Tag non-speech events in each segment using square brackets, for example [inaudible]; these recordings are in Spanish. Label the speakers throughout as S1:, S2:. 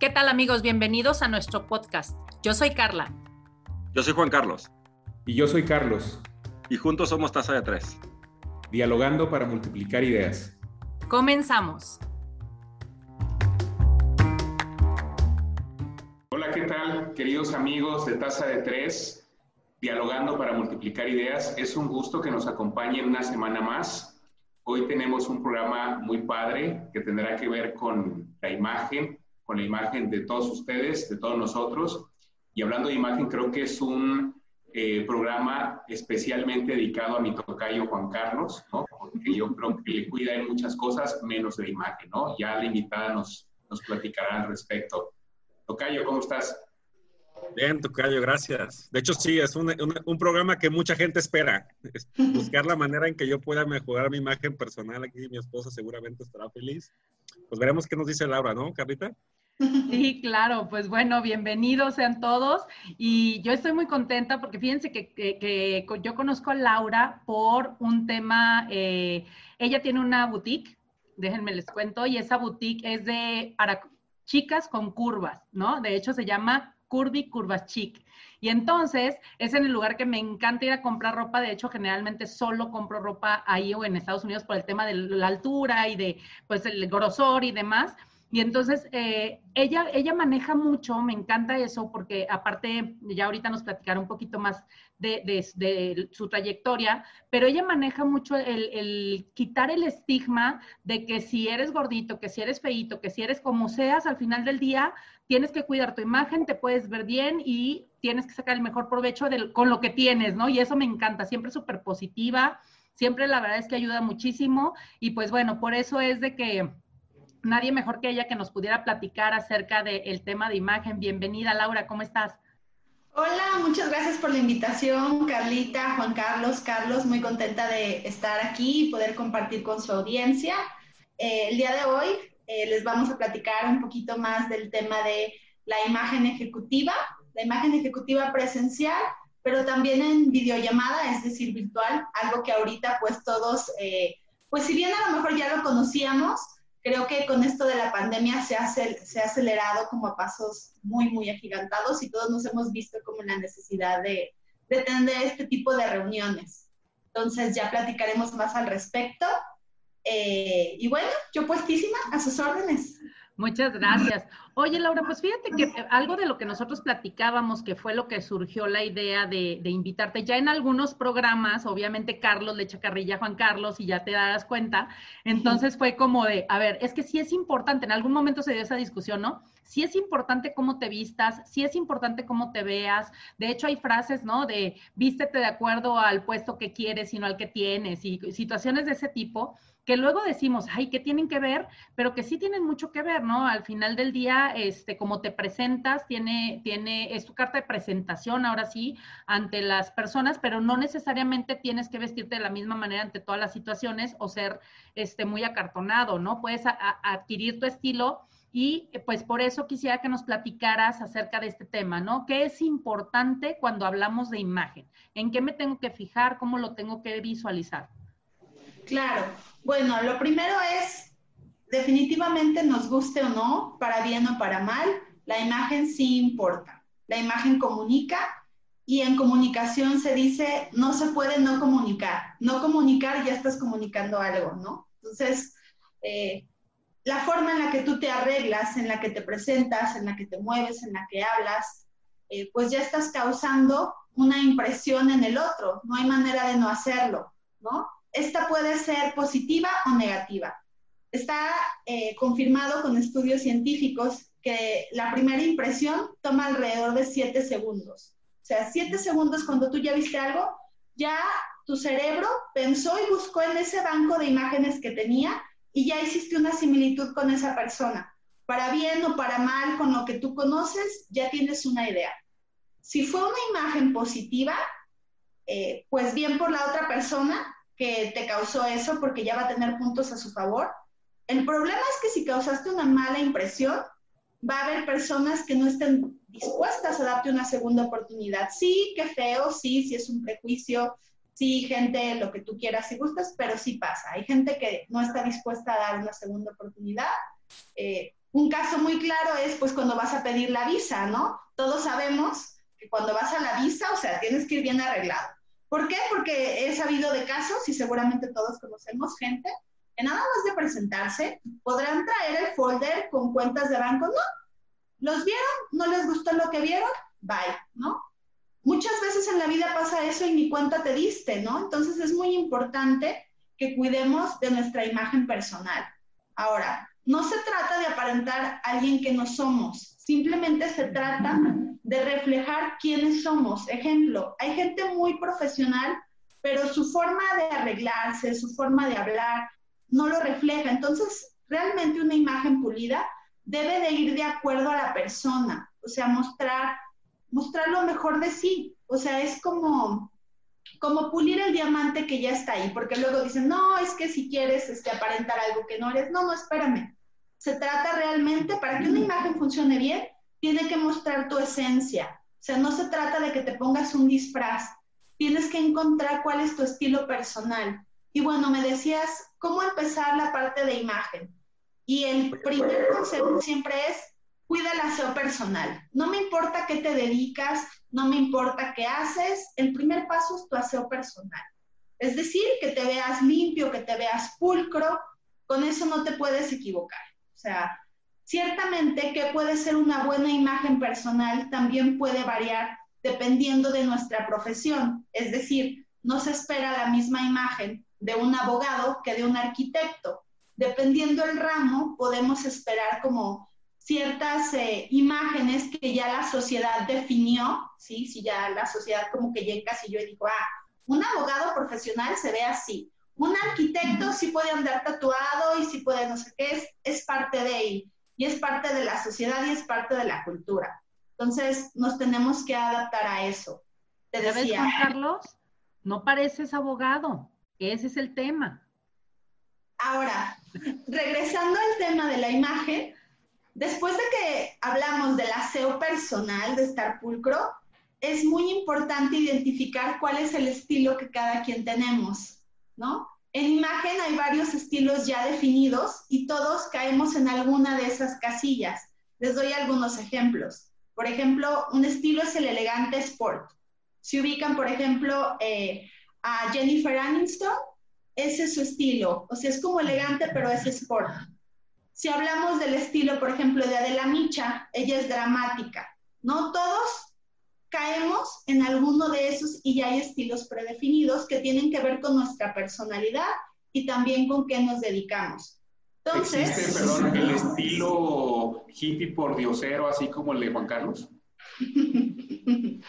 S1: ¿Qué tal amigos? Bienvenidos a nuestro podcast. Yo soy Carla.
S2: Yo soy Juan Carlos.
S3: Y yo soy Carlos.
S2: Y juntos somos Taza de Tres.
S3: Dialogando para multiplicar ideas.
S1: Comenzamos.
S3: Hola, ¿qué tal, queridos amigos de Taza de Tres? Dialogando para multiplicar ideas. Es un gusto que nos acompañen una semana más. Hoy tenemos un programa muy padre que tendrá que ver con la imagen, con la imagen de todos ustedes, de todos nosotros. Y hablando de imagen, creo que es un eh, programa especialmente dedicado a mi tocayo Juan Carlos, ¿no? Porque yo creo que le cuida en muchas cosas, menos de imagen, ¿no? Ya la invitada nos, nos platicará al respecto. Tocayo, ¿cómo estás?
S2: Bien, Tocayo, gracias. De hecho, sí, es un, un, un, programa que mucha gente espera. buscar la manera en que yo pueda mejorar mi imagen personal aquí. Mi esposa seguramente estará feliz. Pues veremos qué nos dice Laura, ¿no, Carlita?
S1: Sí, claro, pues bueno, bienvenidos sean todos. Y yo estoy muy contenta porque fíjense que, que, yo conozco a Laura por un tema, eh, ella tiene una boutique, déjenme les cuento, y esa boutique es de para chicas con curvas, ¿no? De hecho se llama Curvy Curvas Chic. Y entonces es en el lugar que me encanta ir a comprar ropa. De hecho, generalmente solo compro ropa ahí o en Estados Unidos por el tema de la altura y de pues el grosor y demás. Y entonces eh, ella, ella maneja mucho, me encanta eso, porque aparte, ya ahorita nos platicará un poquito más de, de, su trayectoria, pero ella maneja mucho el, el, quitar el estigma de que si eres gordito, que si eres feito, que si eres como seas, al final del día tienes que cuidar tu imagen, te puedes ver bien y tienes que sacar el mejor provecho con lo que tienes, ¿no? Y eso me encanta, siempre súper positiva, siempre la verdad es que ayuda muchísimo y pues bueno, por eso es de que nadie mejor que ella que nos pudiera platicar acerca del de tema de imagen. Bienvenida, Laura, ¿cómo estás?
S4: Hola, muchas gracias por la invitación, Carlita, Juan Carlos, Carlos, muy contenta de estar aquí y poder compartir con su audiencia. Eh, el día de hoy eh, les vamos a platicar un poquito más del tema de la imagen ejecutiva, la imagen ejecutiva presencial, pero también en videollamada, es decir, virtual, algo que ahorita pues todos, eh, pues si bien a lo mejor ya lo conocíamos, creo que con esto de la pandemia se ha, se ha acelerado como a pasos muy, muy agigantados y todos nos hemos visto como la necesidad de, de tener este tipo de reuniones. Entonces ya platicaremos más al respecto. Eh, y bueno, yo puestísima a sus órdenes.
S1: Muchas gracias. Oye, Laura, pues fíjate que algo de lo que nosotros platicábamos, que fue lo que surgió la idea de, de, invitarte, ya en algunos programas, obviamente Carlos le echa carrilla a Juan Carlos y ya te das cuenta, entonces fue como de, a ver, es que sí es importante, en algún momento se dio esa discusión, ¿no? Sí es importante cómo te vistas, sí es importante cómo te veas, de hecho hay frases, ¿no? De vístete de acuerdo al puesto que quieres, sino al que tienes, y situaciones de ese tipo que luego decimos, ay, que tienen que ver, pero que sí tienen mucho que ver, ¿no? Al final del día, este, como te presentas, tiene, tiene, es tu carta de presentación, ahora sí, ante las personas, pero no necesariamente tienes que vestirte de la misma manera ante todas las situaciones o ser, este, muy acartonado, ¿no? Puedes adquirir tu estilo y pues por eso quisiera que nos platicaras acerca de este tema, ¿no? ¿Qué es importante cuando hablamos de imagen? ¿En qué me tengo que fijar? ¿Cómo lo tengo que visualizar?
S4: Claro. Bueno, lo primero es, definitivamente nos guste o no, para bien o para mal, la imagen sí importa. La imagen comunica y en comunicación se dice, no se puede no comunicar. No comunicar ya estás comunicando algo, ¿no? Entonces, eh, la forma en la que tú te arreglas, en la que te presentas, en la que te mueves, en la que hablas, eh, pues ya estás causando una impresión en el otro. No hay manera de no hacerlo, ¿no? Esta puede ser positiva o negativa. Está eh, confirmado con estudios científicos que la primera impresión toma alrededor de 7 segundos. O sea, 7 segundos cuando tú ya viste algo, ya tu cerebro pensó y buscó en ese banco de imágenes que tenía y ya hiciste una similitud con esa persona. Para bien o para mal, con lo que tú conoces, ya tienes una idea. Si fue una imagen positiva, eh, pues bien por la otra persona, que te causó eso porque ya va a tener puntos a su favor. El problema es que si causaste una mala impresión, va a haber personas que no estén dispuestas a darte una segunda oportunidad. Sí, qué feo, sí, sí es un prejuicio, sí, gente, lo que tú quieras si gustas, pero sí pasa. Hay gente que no está dispuesta a dar una segunda oportunidad. Eh, Un caso muy claro es pues cuando vas a pedir la visa, ¿no? Todos sabemos que cuando vas a la visa, o sea, tienes que ir bien arreglado. ¿Por qué? Porque he sabido de casos, y seguramente todos conocemos gente, que nada más de presentarse, podrán traer el folder con cuentas de banco, no. ¿Los vieron? ¿No les gustó lo que vieron? Bye, ¿no? Muchas veces en la vida pasa eso y ni cuenta te diste, ¿no? Entonces es muy importante que cuidemos de nuestra imagen personal. Ahora, no se trata de aparentar a alguien que no somos, simplemente se trata de reflejar quiénes somos. Ejemplo, hay gente muy profesional, pero su forma de arreglarse, su forma de hablar, no lo refleja. Entonces, realmente una imagen pulida debe de ir de acuerdo a la persona, o sea, mostrar, mostrar lo mejor de sí. O sea, es como, como pulir el diamante que ya está ahí, porque luego dicen, no, es que si quieres este, aparentar algo que no eres, no, no, espérame. Se trata realmente, para que una imagen funcione bien, tiene que mostrar tu esencia. O sea, no se trata de que te pongas un disfraz, tienes que encontrar cuál es tu estilo personal. Y bueno, me decías, ¿cómo empezar la parte de imagen? Y el primer consejo siempre es, cuida el aseo personal. No me importa qué te dedicas, no me importa qué haces, el primer paso es tu aseo personal. Es decir, que te veas limpio, que te veas pulcro, con eso no te puedes equivocar. O sea, ciertamente que puede ser una buena imagen personal también puede variar dependiendo de nuestra profesión. Es decir, no se espera la misma imagen de un abogado que de un arquitecto. Dependiendo el ramo, podemos esperar como ciertas eh, imágenes que ya la sociedad definió, ¿sí? Si ya la sociedad como que llega y yo digo, ah, un abogado profesional se ve así, un arquitecto sí puede andar tatuado y sí puede no sé qué, es, es parte de él, y es parte de la sociedad y es parte de la cultura. Entonces, nos tenemos que adaptar a eso.
S1: Te decía, Juan Carlos? No pareces abogado, ese es el tema.
S4: Ahora, [laughs] regresando al tema de la imagen, Después de que hablamos del aseo personal, de estar pulcro, es muy importante identificar cuál es el estilo que cada quien tenemos, ¿no? En imagen hay varios estilos ya definidos y todos caemos en alguna de esas casillas. Les doy algunos ejemplos. Por ejemplo, un estilo es el elegante sport. Si ubican, por ejemplo, eh, a Jennifer Aniston, ese es su estilo. O sea, es como elegante, pero es sport. Si hablamos del estilo, por ejemplo, de Adela Micha, ella es dramática, ¿no? Todos caemos en alguno de esos y ya hay estilos predefinidos que tienen que ver con nuestra personalidad y también con qué nos dedicamos.
S3: Entonces, ¿Existe, perdón, el estilo hippie por diosero, así como el de Juan Carlos? [laughs]
S4: hay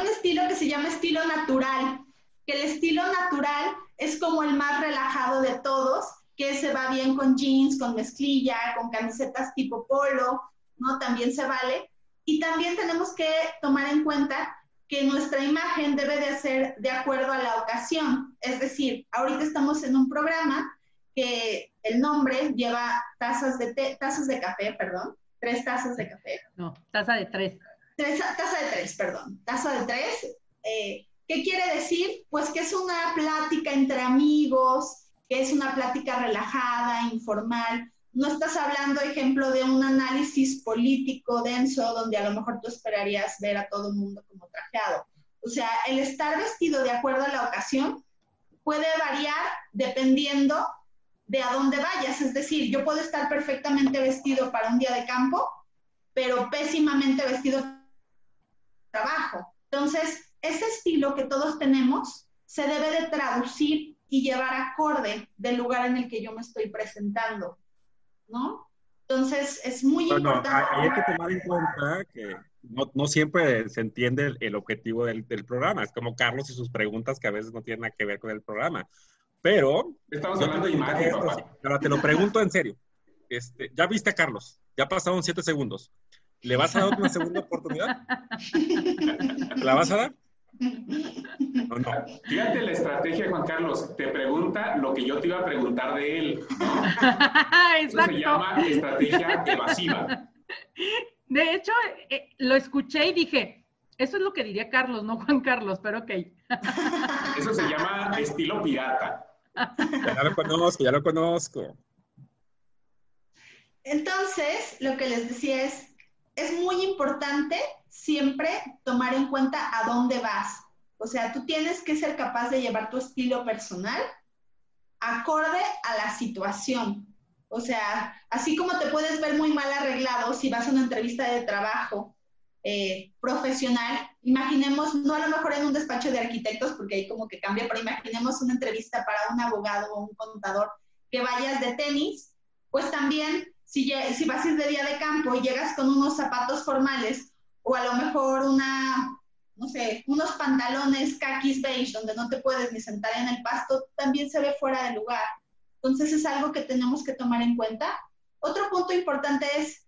S4: un estilo que se llama estilo natural, que el estilo natural es como el más relajado de todos que se va bien con jeans, con mezclilla, con camisetas tipo polo, ¿no? También se vale. Y también tenemos que tomar en cuenta que nuestra imagen debe de ser de acuerdo a la ocasión. Es decir, ahorita estamos en un programa que el nombre lleva tazas de, tazas de café, perdón, tres tazas de café.
S1: No, taza de tres.
S4: tres taza de tres, perdón, taza de tres. Eh, ¿Qué quiere decir? Pues que es una plática entre amigos, que es una plática relajada, informal. No estás hablando, ejemplo, de un análisis político denso donde a lo mejor tú esperarías ver a todo el mundo como trajeado. O sea, el estar vestido de acuerdo a la ocasión puede variar dependiendo de a dónde vayas. Es decir, yo puedo estar perfectamente vestido para un día de campo, pero pésimamente vestido para trabajo. Entonces, ese estilo que todos tenemos se debe de traducir y llevar acorde del lugar en el que yo me estoy presentando, ¿no? Entonces, es muy importante.
S2: Hay, que tomar en cuenta que no, no siempre se entiende el, objetivo del, del, programa. Es como Carlos y sus preguntas que a veces no tienen nada que ver con el programa. Pero...
S3: Estamos hablando de imagen,
S2: Ahora, te lo pregunto en serio. Este, ya viste a Carlos, ya pasaron siete segundos. ¿Le vas a dar una segunda oportunidad? ¿La vas a dar? [laughs]
S3: No, no. Fíjate la estrategia, Juan Carlos. Te pregunta lo que yo te iba a preguntar de él. [laughs] Eso se llama estrategia evasiva.
S1: De hecho, eh, lo escuché y dije, eso es lo que diría Carlos, no Juan Carlos, pero ok. [laughs]
S3: Eso se llama estilo pirata.
S2: Ya lo conozco, ya lo conozco.
S4: Entonces, lo que les decía es, es muy importante siempre tomar en cuenta a dónde vas. O sea, tú tienes que ser capaz de llevar tu estilo personal acorde a la situación. O sea, así como te puedes ver muy mal arreglado si vas a una entrevista de trabajo eh, profesional, imaginemos, no a lo mejor en un despacho de arquitectos, porque ahí como que cambia, pero imaginemos una entrevista para un abogado o un contador que vayas de tenis, pues también si, vas a ir de día de campo y llegas con unos zapatos formales o a lo mejor unos pantalones kakis beige donde no te puedes ni sentar en el pasto, también se ve fuera de lugar. Entonces es algo que tenemos que tomar en cuenta. Otro punto importante es,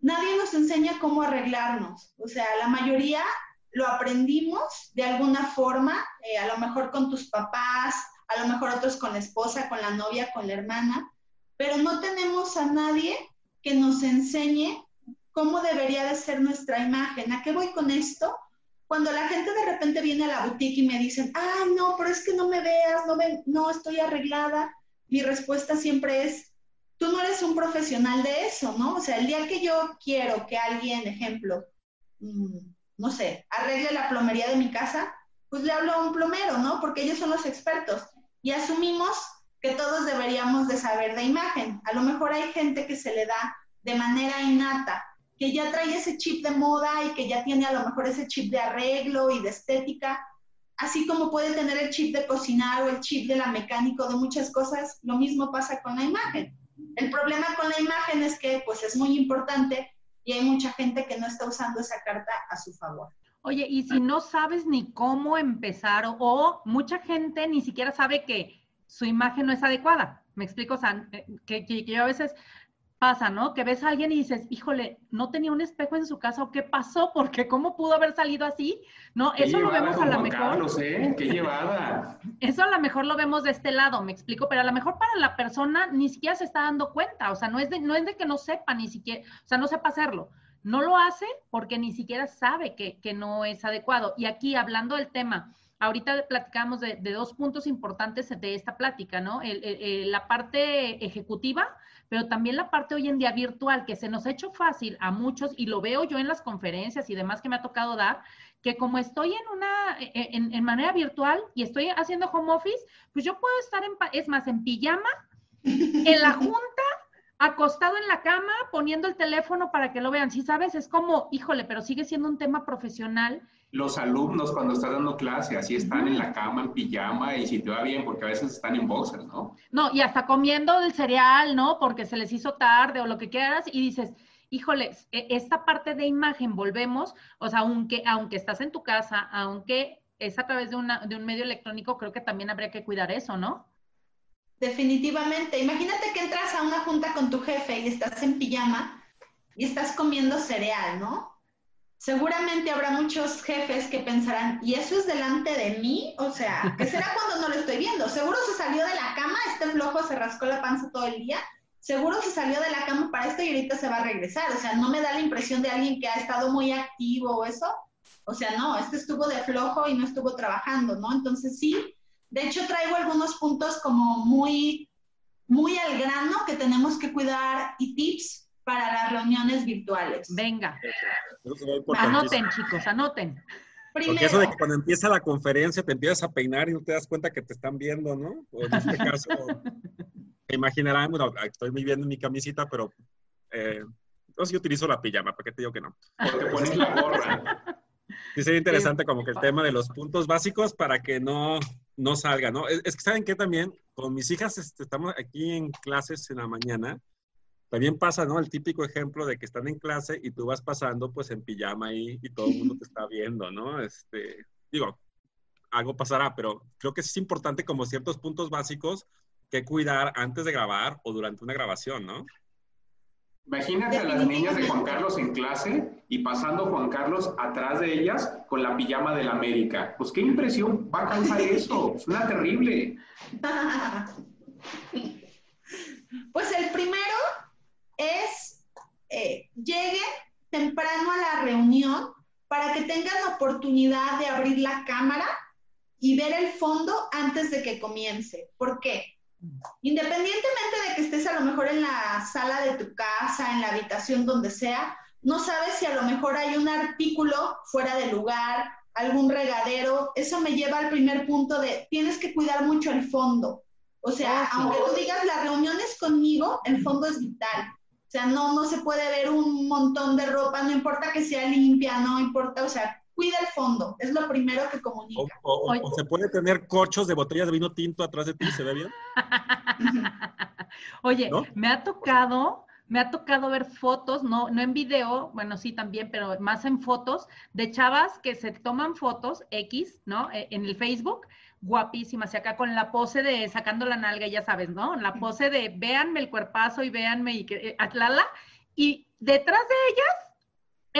S4: nadie nos enseña cómo arreglarnos. O sea, la mayoría lo aprendimos de alguna forma, eh, a lo mejor con tus papás, a lo mejor otros con la esposa, con la novia, con la hermana, pero no tenemos a nadie que nos enseñe cómo debería de ser nuestra imagen. ¿A qué voy con esto? Cuando la gente de repente viene a la boutique y me dicen, ah, no, pero es que no me veas, no, no estoy arreglada, mi respuesta siempre es, tú no eres un profesional de eso, ¿no? O sea, el día que yo quiero que alguien, ejemplo, mm, no sé, arregle la plomería de mi casa, pues le hablo a un plomero, ¿no? Porque ellos son los expertos. Y asumimos que todos deberíamos de saber de imagen. A lo mejor hay gente que se le da de manera innata, que ya trae ese chip de moda y que ya tiene a lo mejor ese chip de arreglo y de estética, así como puede tener el chip de cocinar o el chip de la mecánico de muchas cosas, lo mismo pasa con la imagen. El problema con la imagen es que pues es muy importante y hay mucha gente que no está usando esa carta a su favor.
S1: Oye, y si no sabes ni cómo empezar o, mucha gente ni siquiera sabe que su imagen no es adecuada. Me explico, o sea, eh, que, que, yo a veces pasa, ¿no? Que ves a alguien y dices, híjole, no tenía un espejo en su casa o qué pasó, [laughs] porque cómo pudo haber salido así, ¿no? Eso lo vemos a lo mejor.
S3: Carlos, ¿eh? Qué llevada.
S1: Eso a lo mejor lo vemos de este lado, me explico, pero a lo mejor para la persona ni siquiera se está dando cuenta, o sea, no es de, no es de que no sepa ni siquiera, o sea, no sepa hacerlo. No lo hace porque ni siquiera sabe que, que no es adecuado. Y aquí, hablando del tema, ahorita platicamos de, de, dos puntos importantes de esta plática, ¿no? la parte ejecutiva, pero también la parte hoy en día virtual, que se nos ha hecho fácil a muchos, y lo veo yo en las conferencias y demás que me ha tocado dar, que como estoy en una, e, e, en, en manera virtual y estoy haciendo home office, pues yo puedo estar en, es más, en pijama, en la junta, acostado en la cama, poniendo el teléfono para que lo vean. Si sabes, es como, híjole, pero sigue siendo un tema profesional
S3: los alumnos cuando están dando clase, así están en la cama, en pijama, y si te va bien, porque a veces están en boxers, ¿no?
S1: No, y hasta comiendo el cereal, ¿no? Porque se les hizo tarde o lo que quieras, y dices, híjole, e, esta parte de imagen, volvemos, o sea, aunque, aunque estás en tu casa, aunque es a través de, una, de un medio electrónico, creo que también habría que cuidar eso, ¿no?
S4: Definitivamente. Imagínate que entras a una junta con tu jefe y estás en pijama y estás comiendo cereal, ¿no? seguramente habrá muchos jefes que pensarán, ¿y eso es delante de mí? O sea, ¿qué será cuando no lo estoy viendo? Seguro se salió de la cama, este flojo se rascó la panza todo el día, seguro se salió de la cama para esto y ahorita se va a regresar. O sea, no me da la impresión de alguien que ha estado muy activo o eso. O sea, no, este estuvo de flojo y no estuvo trabajando, ¿no? Entonces sí, de hecho traigo algunos puntos como muy, muy al grano que tenemos que cuidar y tips para las reuniones virtuales.
S1: Venga. Anoten, chicos, anoten.
S2: Porque eso de que cuando empieza la conferencia te empiezas a peinar y no te das cuenta que te están viendo, ¿no? O en este caso, [laughs] te imaginarán, bueno, estoy muy bien en mi camisita, pero eh, yo sí utilizo la pijama, ¿para qué te digo que no?
S3: Porque pones la gorra. [laughs]
S2: Sí, sería interesante como que el tema de los puntos básicos para que no, no salga, ¿no? Es, que, ¿saben qué también? Con mis hijas este, estamos aquí en clases en la mañana también pasa, ¿no? El típico ejemplo de que están en clase y tú vas pasando pues en pijama y todo el mundo te está viendo, ¿no? Este, digo, algo pasará, pero creo que es importante como ciertos puntos básicos que cuidar antes de grabar o durante una grabación, ¿no?
S3: Imagínate a las niñas de Juan Carlos en clase y pasando Juan Carlos atrás de ellas con la pijama de la América. Pues qué impresión va a causar [laughs] eso. Suena terrible. [laughs]
S4: Pues el primero es eh, lleguen temprano a la reunión para que tengan oportunidad de abrir la cámara y ver el fondo antes de que comience. ¿Por qué? Independientemente de que estés a lo mejor en la sala de tu casa, en la habitación donde sea, no sabes si a lo mejor hay un artículo fuera de lugar, algún regadero. Eso me lleva al primer punto de tienes que cuidar mucho el fondo. O sea, aunque tú digas las reuniones conmigo, el fondo es vital. O sea, no, no se puede ver un montón de ropa, no importa que sea limpia, no importa, o sea, cuida el fondo, es lo primero que comunica.
S2: O, se puede tener cochos de botellas de vino tinto atrás de ti, ¿se ve bien? [laughs]
S1: Oye, me ha tocado, me ha tocado ver fotos, no, no en video, bueno, sí también, pero más en fotos, de chavas que se toman fotos X, ¿no? E, en el Facebook, guapísimas, y acá con la pose de sacando la nalga, ya sabes, ¿no? La pose de véanme el cuerpazo y véanme y que, eh, atlala, y detrás de ellas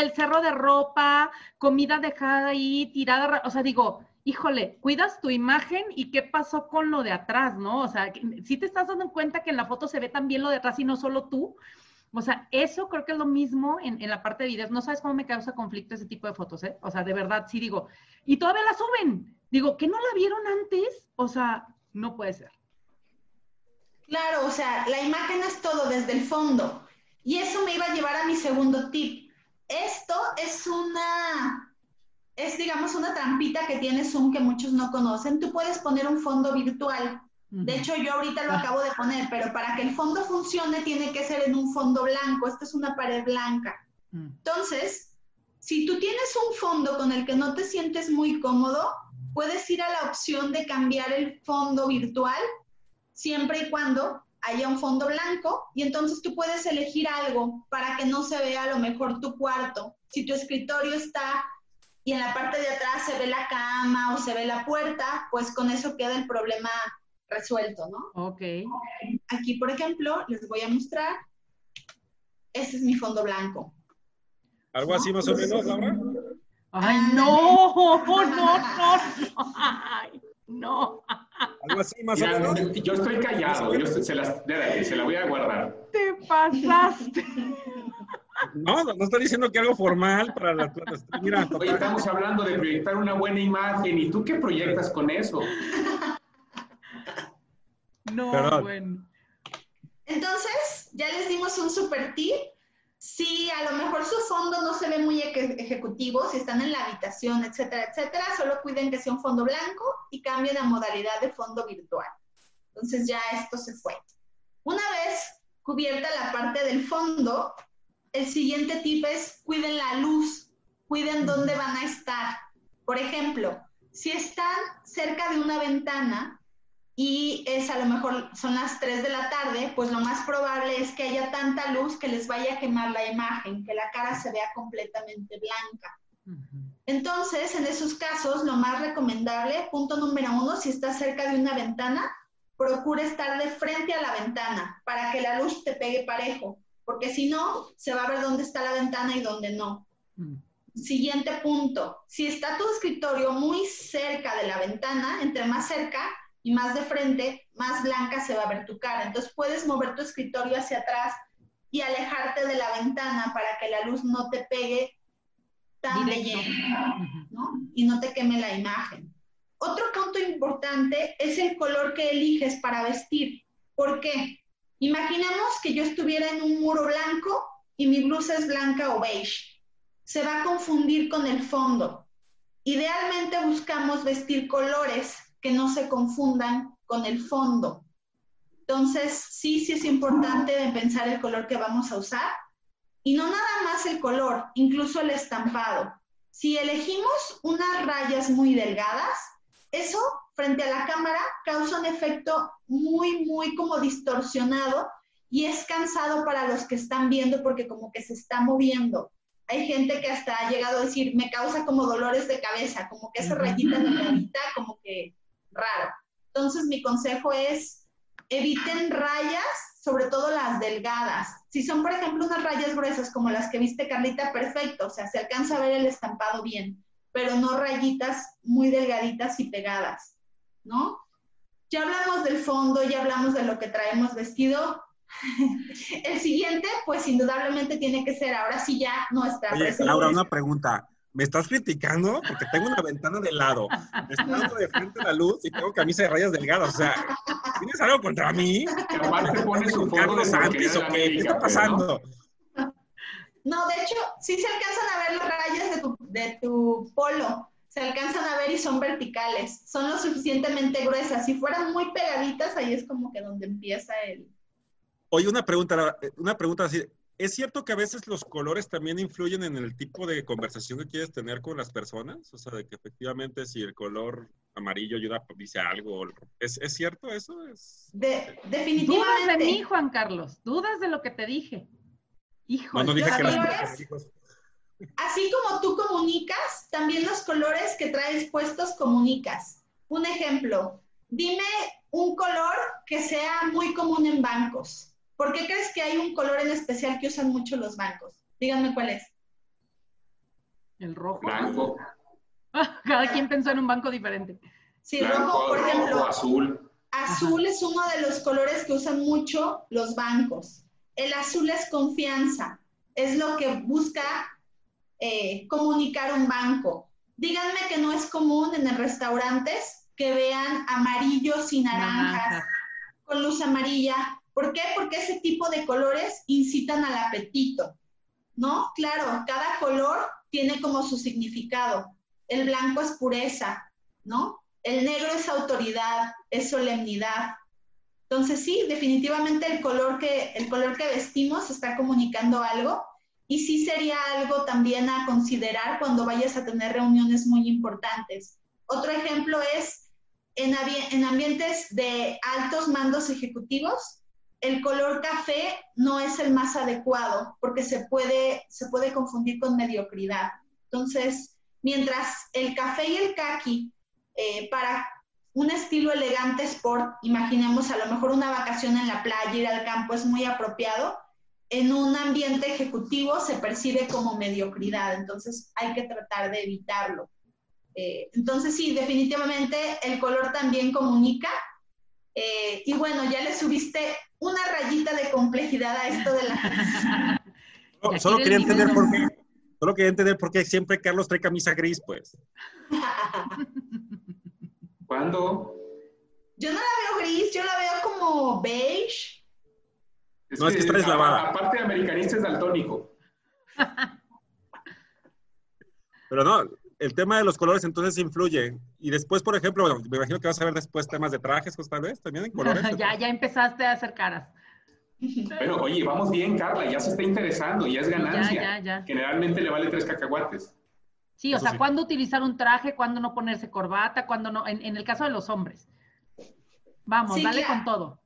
S1: el cerro de ropa, comida dejada ahí, tirada, o sea, digo, híjole, cuidas tu imagen y qué pasó con lo de atrás, ¿no? O sea, si te estás dando cuenta que en la foto se ve también lo de atrás y no solo tú. O sea, eso creo que es lo mismo en, la parte de videos. No sabes cómo me causa conflicto ese tipo de fotos, ¿eh? O sea, de verdad, sí digo, y todavía la suben. Digo, ¿que no la vieron antes? O sea, no puede ser.
S4: Claro, o sea, la imagen es todo desde el fondo. Y eso me iba a llevar a mi segundo tip esto es una, es digamos una trampita que tiene Zoom que muchos no conocen. Tú puedes poner un fondo virtual. De hecho, yo ahorita lo ah. acabo de poner, pero para que el fondo funcione tiene que ser en un fondo blanco. Esta es una pared blanca. Mm. Entonces, si tú tienes un fondo con el que no te sientes muy cómodo, puedes ir a la opción de cambiar el fondo virtual siempre y cuando haya un fondo blanco y entonces tú puedes elegir algo para que no se vea a lo mejor tu cuarto. Si tu escritorio está y en la parte de atrás se ve la cama o se ve la puerta, pues con eso queda el problema resuelto, ¿no?
S1: Ok.
S4: Aquí, por ejemplo, les voy a mostrar. Este es mi fondo blanco.
S2: ¿Algo así más o menos, Laura?
S1: ¡Ay, no! [laughs] ¡No, no, no! Ay. No.
S3: Algo así más o menos. Yo estoy callado, yo se, la, se la voy a guardar.
S1: Te pasaste.
S2: No, no estoy diciendo que algo formal para la
S3: Mira, Oye, estamos hablando de proyectar una buena imagen. ¿Y tú qué proyectas con eso?
S1: No, bueno.
S4: Entonces, ya les dimos un super tip si a lo mejor su fondo no se ve muy ejecutivo, si están en la habitación, etcétera, etcétera, solo cuiden que sea un fondo blanco y cambien la modalidad de fondo virtual. Entonces ya esto se fue. Una vez cubierta la parte del fondo, el siguiente tip es cuiden la luz, cuiden dónde van a estar. Por ejemplo, si están cerca de una ventana, y es a lo mejor son las 3 de la tarde, pues lo más probable es que haya tanta luz que les vaya a quemar la imagen, que la cara se vea completamente blanca. Entonces, en esos casos, lo más recomendable, punto número uno, si estás cerca de una ventana, procura estar de frente a la ventana para que la luz te pegue parejo, porque si no, se va a ver dónde está la ventana y dónde no. Siguiente punto, si está tu escritorio muy cerca de la ventana, entre más cerca, y más de frente, más blanca se va a ver tu cara. Entonces puedes mover tu escritorio hacia atrás y alejarte de la ventana para que la luz no te pegue tan de lleno, ¿no? Y no te queme la imagen. Otro punto importante es el color que eliges para vestir. ¿Por qué? Imaginemos que yo estuviera en un muro blanco y mi blusa es blanca o beige. Se va a confundir con el fondo. Idealmente buscamos vestir colores que no se confundan con el fondo. Entonces, sí, sí es importante pensar el color que vamos a usar. Y no nada más el color, incluso el estampado. Si elegimos unas rayas muy delgadas, eso frente a la cámara causa un efecto muy, muy como distorsionado y es cansado para los que están viendo porque como que se está moviendo. Hay gente que hasta ha llegado a decir, me causa como dolores de cabeza, como que esa rayita delgadita, como que raro. Entonces, mi consejo es eviten rayas, sobre todo las delgadas. Si son, por ejemplo, unas rayas gruesas como las que viste, Carlita, perfecto, o sea, se alcanza a ver el estampado bien, pero no rayitas muy delgaditas y pegadas, ¿no? Ya hablamos del fondo, ya hablamos de lo que traemos vestido. [laughs] el siguiente, pues indudablemente tiene que ser ahora sí ya nuestra
S2: Oye, Laura, una pregunta. ¿Me estás criticando? Porque tengo una ventana de lado, me está dando de frente la luz y tengo camisa de rayas delgadas. O sea, ¿tienes algo contra mí?
S3: Que aparte pone su foto
S2: Carlos Santis o qué? ¿Qué está pasando?
S4: No, de hecho, sí se alcanzan a ver las rayas de tu, de tu polo. Se alcanzan a ver y son verticales. Son lo suficientemente gruesas. Si fueran muy pegaditas, ahí es como que donde empieza el...
S2: Oye, una pregunta, una pregunta así. ¿Es cierto que a veces los colores también influyen en el tipo de conversación que quieres tener con las personas? O sea, de que efectivamente si el color amarillo ayuda, dice algo. ¿Es, ¿es cierto eso? ¿Es...
S4: De,
S1: Dudas
S4: definitivamente.
S1: de mí, Juan Carlos. Dudas de lo que te dije. Hijo.
S2: No, no dije
S4: los
S2: que las
S4: colores- Así como tú comunicas, también los colores que traes puestos comunicas. Un ejemplo, dime un color que sea muy común en bancos. ¿Por qué crees que hay un color en especial que usan mucho los bancos? Díganme cuál es.
S1: El rojo.
S3: Blanco, [laughs]
S1: Cada quien pensó en un banco diferente.
S4: Sí,
S3: blanco,
S4: rojo, por ejemplo,
S3: rojo, azul.
S4: azul es uno de los colores que usan mucho los bancos. El azul es confianza, es lo que busca eh, comunicar un banco. Díganme que no es común en los restaurantes que vean amarillos y naranjas
S1: Naranja.
S4: con luz amarilla. ¿Por qué? Porque ese tipo de colores incitan al apetito, ¿no? Claro, cada color tiene como su significado. El blanco es pureza, ¿no? El negro es autoridad, es solemnidad. Entonces sí, definitivamente el color que, el color que vestimos está comunicando algo y sí sería algo también a considerar cuando vayas a tener reuniones muy importantes. Otro ejemplo es en, ambientes de altos mandos ejecutivos, el color café no es el más adecuado porque se puede, se puede confundir con mediocridad. Entonces, mientras el café y el kaki eh, para un estilo elegante sport, imaginemos a lo mejor una vacación en la playa, ir al campo es muy apropiado, en un ambiente ejecutivo se percibe como mediocridad, entonces hay que tratar de evitarlo. Eh, entonces sí, definitivamente el color también comunica. Eh, y bueno, ya le subiste una rayita de complejidad a esto de la... [laughs]
S2: No, solo quería entender por qué. Solo quería entender por qué siempre Carlos trae camisa gris, pues. [laughs]
S3: ¿Cuándo?
S4: Yo no la veo gris, yo la veo como beige.
S2: No, es que está deslavada.
S3: Aparte de americanista es daltónico.
S2: Pero no, el tema de los colores entonces influye. Y después, por ejemplo, bueno, me imagino que vas a ver después temas de trajes, pues, tal vez, también en colores. [laughs]
S1: ya, ya empezaste a hacer caras.
S3: Pero oye, vamos bien, Carla, ya se está interesando, ya es ganancia.
S1: Ya, ya, ya.
S3: Generalmente le vale tres cacahuates.
S1: Sí, o
S2: Eso
S1: sea,
S2: sí.
S1: cuándo utilizar un traje, cuándo no ponerse corbata, cuándo no, en, en el caso de los hombres. Vamos,
S4: Sí,
S1: dale con todo.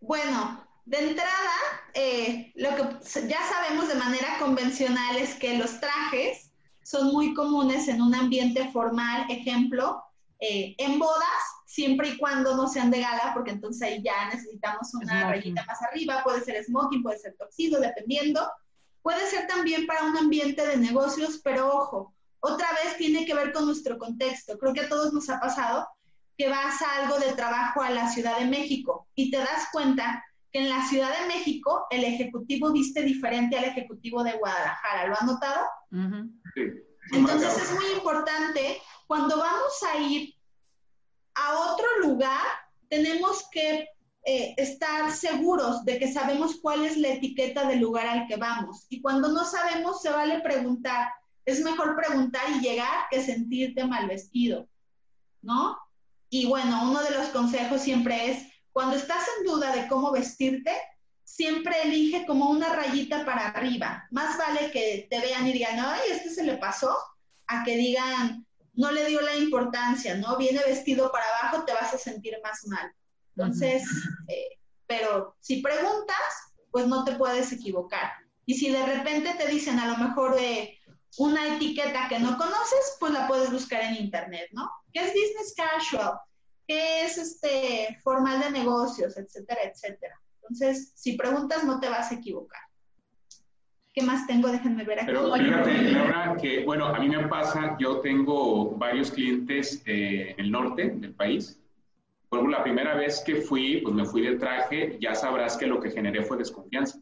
S4: Bueno, de entrada, eh, lo que ya sabemos de manera convencional es que los trajes son muy comunes en un ambiente formal, ejemplo, eh, en bodas, siempre y cuando no sean de gala, porque entonces ahí ya necesitamos una
S1: Smoking.
S4: rayita más arriba, puede ser smoking, puede ser toxido, dependiendo. Puede ser también para un ambiente de negocios, pero ojo, otra vez tiene que ver con nuestro contexto. Creo que a todos nos ha pasado que vas a algo de trabajo a la Ciudad de México y te das cuenta que en la Ciudad de México el ejecutivo viste diferente al ejecutivo de Guadalajara. ¿Lo han notado?
S1: Ujú.
S3: Sí,
S4: Entonces es muy importante, cuando vamos a ir a otro lugar, tenemos que eh, estar seguros de que sabemos cuál es la etiqueta del lugar al que vamos. Y cuando no sabemos, se vale preguntar. Es mejor preguntar y llegar que sentirte mal vestido, ¿no? Y bueno, uno de los consejos siempre es, cuando estás en duda de cómo vestirte, siempre elige como una rayita para arriba. Más vale que te vean y digan, ay, este se le pasó, a que digan, no le dio la importancia, ¿no? Viene vestido para abajo, te vas a sentir más mal. Entonces, eh, pero si preguntas, pues no te puedes equivocar. Y si de repente te dicen a lo mejor de una etiqueta que no conoces, pues la puedes buscar en internet, ¿no? ¿Qué es business casual? ¿Qué es este formal de negocios, etcétera, etcétera? Entonces, si preguntas, no te vas a equivocar. ¿Qué más tengo? Déjenme ver aquí.
S3: Pero fíjate, Laura, que bueno, a mí me pasa, yo tengo varios clientes eh, en el norte del país. Por la primera vez que fui, pues me fui de traje, ya sabrás que lo que generé fue desconfianza.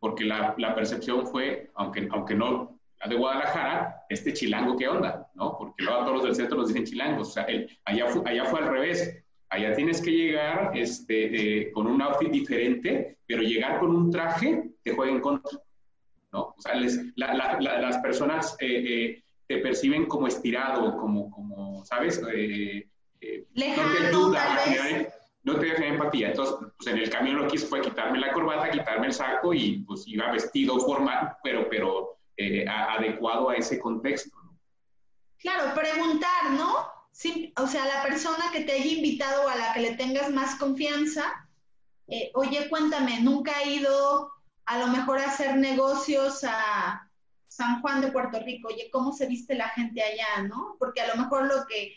S3: Porque la, la percepción fue, aunque, aunque no la de Guadalajara, este chilango, ¿qué onda? ¿No? Porque luego a todos los del centro nos dicen chilangos. O sea, allá, fue, allá fue al revés. Allá tienes que llegar este, eh, con un outfit diferente, pero llegar con un traje te juega en contra. ¿no? O sea, las personas eh, eh, te perciben como estirado, como, como ¿sabes?
S4: Eh, no te ayuda,
S3: no te deja empatía. Entonces, pues en el camión lo que hice fue quitarme la corbata, quitarme el saco y pues iba vestido formal, pero, pero adecuado a ese contexto.
S4: Claro, preguntar, ¿no? O sea, la persona que te haya invitado a la que le tengas más confianza, oye, cuéntame, nunca ha ido a lo mejor hacer negocios a San Juan de Puerto Rico, oye, ¿cómo se viste la gente allá, no? Porque a lo mejor lo que,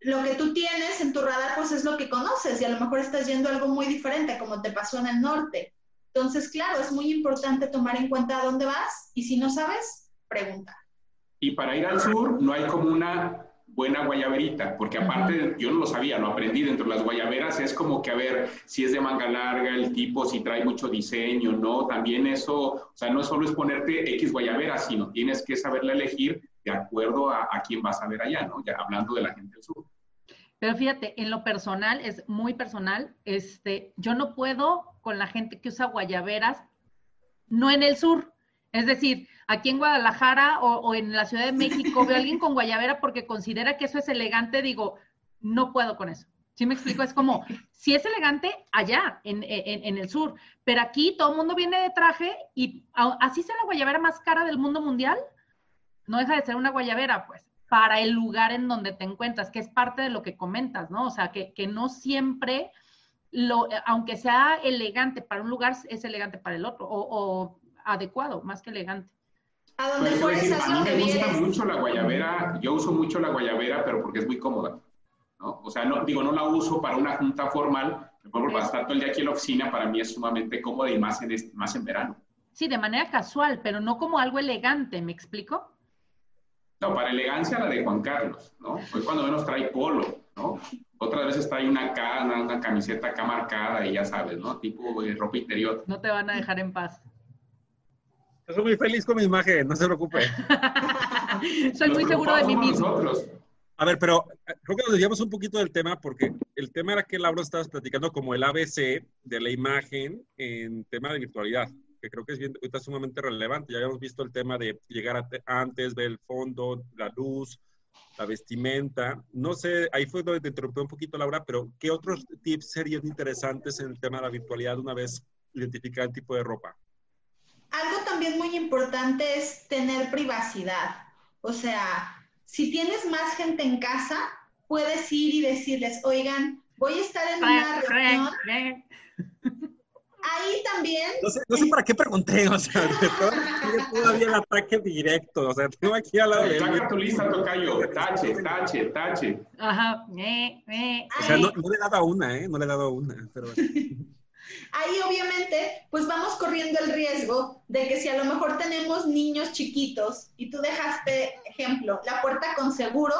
S4: lo que tú tienes en tu radar, pues es lo que conoces y a lo mejor estás yendo algo muy diferente, como te pasó en el norte. Entonces, claro, es muy importante tomar en cuenta a dónde vas y si no sabes, pregunta.
S3: Y para ir al sur no hay como una buena guayaberita, porque aparte yo no lo sabía, lo aprendí dentro de las guayaberas, es como que a ver si es de manga larga el tipo, si trae mucho diseño, ¿no? También eso, o sea, no solo es ponerte X guayabera, sino tienes que saberla elegir de acuerdo a, a quién vas a ver allá, ¿no? Ya hablando de la gente del sur.
S1: Pero fíjate, en lo personal, es muy personal, este, yo no puedo con la gente que usa guayaberas, no en el sur, es decir, aquí en Guadalajara o, en la Ciudad de México veo a alguien con guayabera porque considera que eso es elegante, digo, no puedo con eso. ¿Sí me explico? Es como, si es elegante allá, en, el sur, pero aquí todo el mundo viene de traje y así sea la guayabera más cara del mundo mundial, no deja de ser una guayabera, pues, para el lugar en donde te encuentras, que es parte de lo que comentas, ¿no? O sea, que, no siempre, lo, aunque sea elegante para un lugar, es elegante para el otro, o, o adecuado, más que elegante.
S4: A donde pues,
S3: a mí me gusta mucho la guayabera, yo uso mucho la guayabera, pero porque es muy cómoda. ¿no? O sea, no, digo, no la uso para una junta formal, por estar todo el día aquí en la oficina, para mí es sumamente cómoda y más en, más en verano.
S1: Sí, de manera casual, pero no como algo elegante, ¿me explico?
S3: No, para elegancia la de Juan Carlos, ¿no? Pues cuando menos trae polo, ¿no? Otras veces trae una, una, una camiseta acá marcada y ya sabes, ¿no? Tipo de ropa interior.
S1: No te van a dejar en paz.
S2: Estoy muy feliz con mi imagen, no se preocupe. [laughs]
S1: Soy muy seguro de mí mismo.
S2: A ver, pero eh, creo que nos desviamos un poquito del tema porque el tema era que Laura estabas platicando como el ABC de la imagen en tema de virtualidad, que creo que es bien, ahorita sumamente relevante. Ya habíamos visto el tema de llegar antes, ver el fondo, la luz, la vestimenta. No sé, ahí fue donde te interrumpí un poquito, Laura, pero ¿qué otros tips serían interesantes en el tema de la virtualidad una vez identificada el tipo de ropa?
S4: Algo también muy importante es tener privacidad. O sea, si tienes más gente en casa, puedes ir y decirles, oigan, voy a estar en una reunión. Ahí también.
S2: No sé, no sé para qué pregunté, o sea, [laughs] todavía el ataque directo, o sea, tengo aquí al lado de.
S3: Saca tu lista, Tocayo, tache, tache, tache.
S1: Ajá, eh,
S2: eh. O sea, no, no, le he dado una, ¿eh? No le he dado una, pero. [laughs]
S4: Ahí obviamente, pues vamos corriendo el riesgo de que si a lo mejor tenemos niños chiquitos y tú dejaste, ejemplo, la puerta con seguro,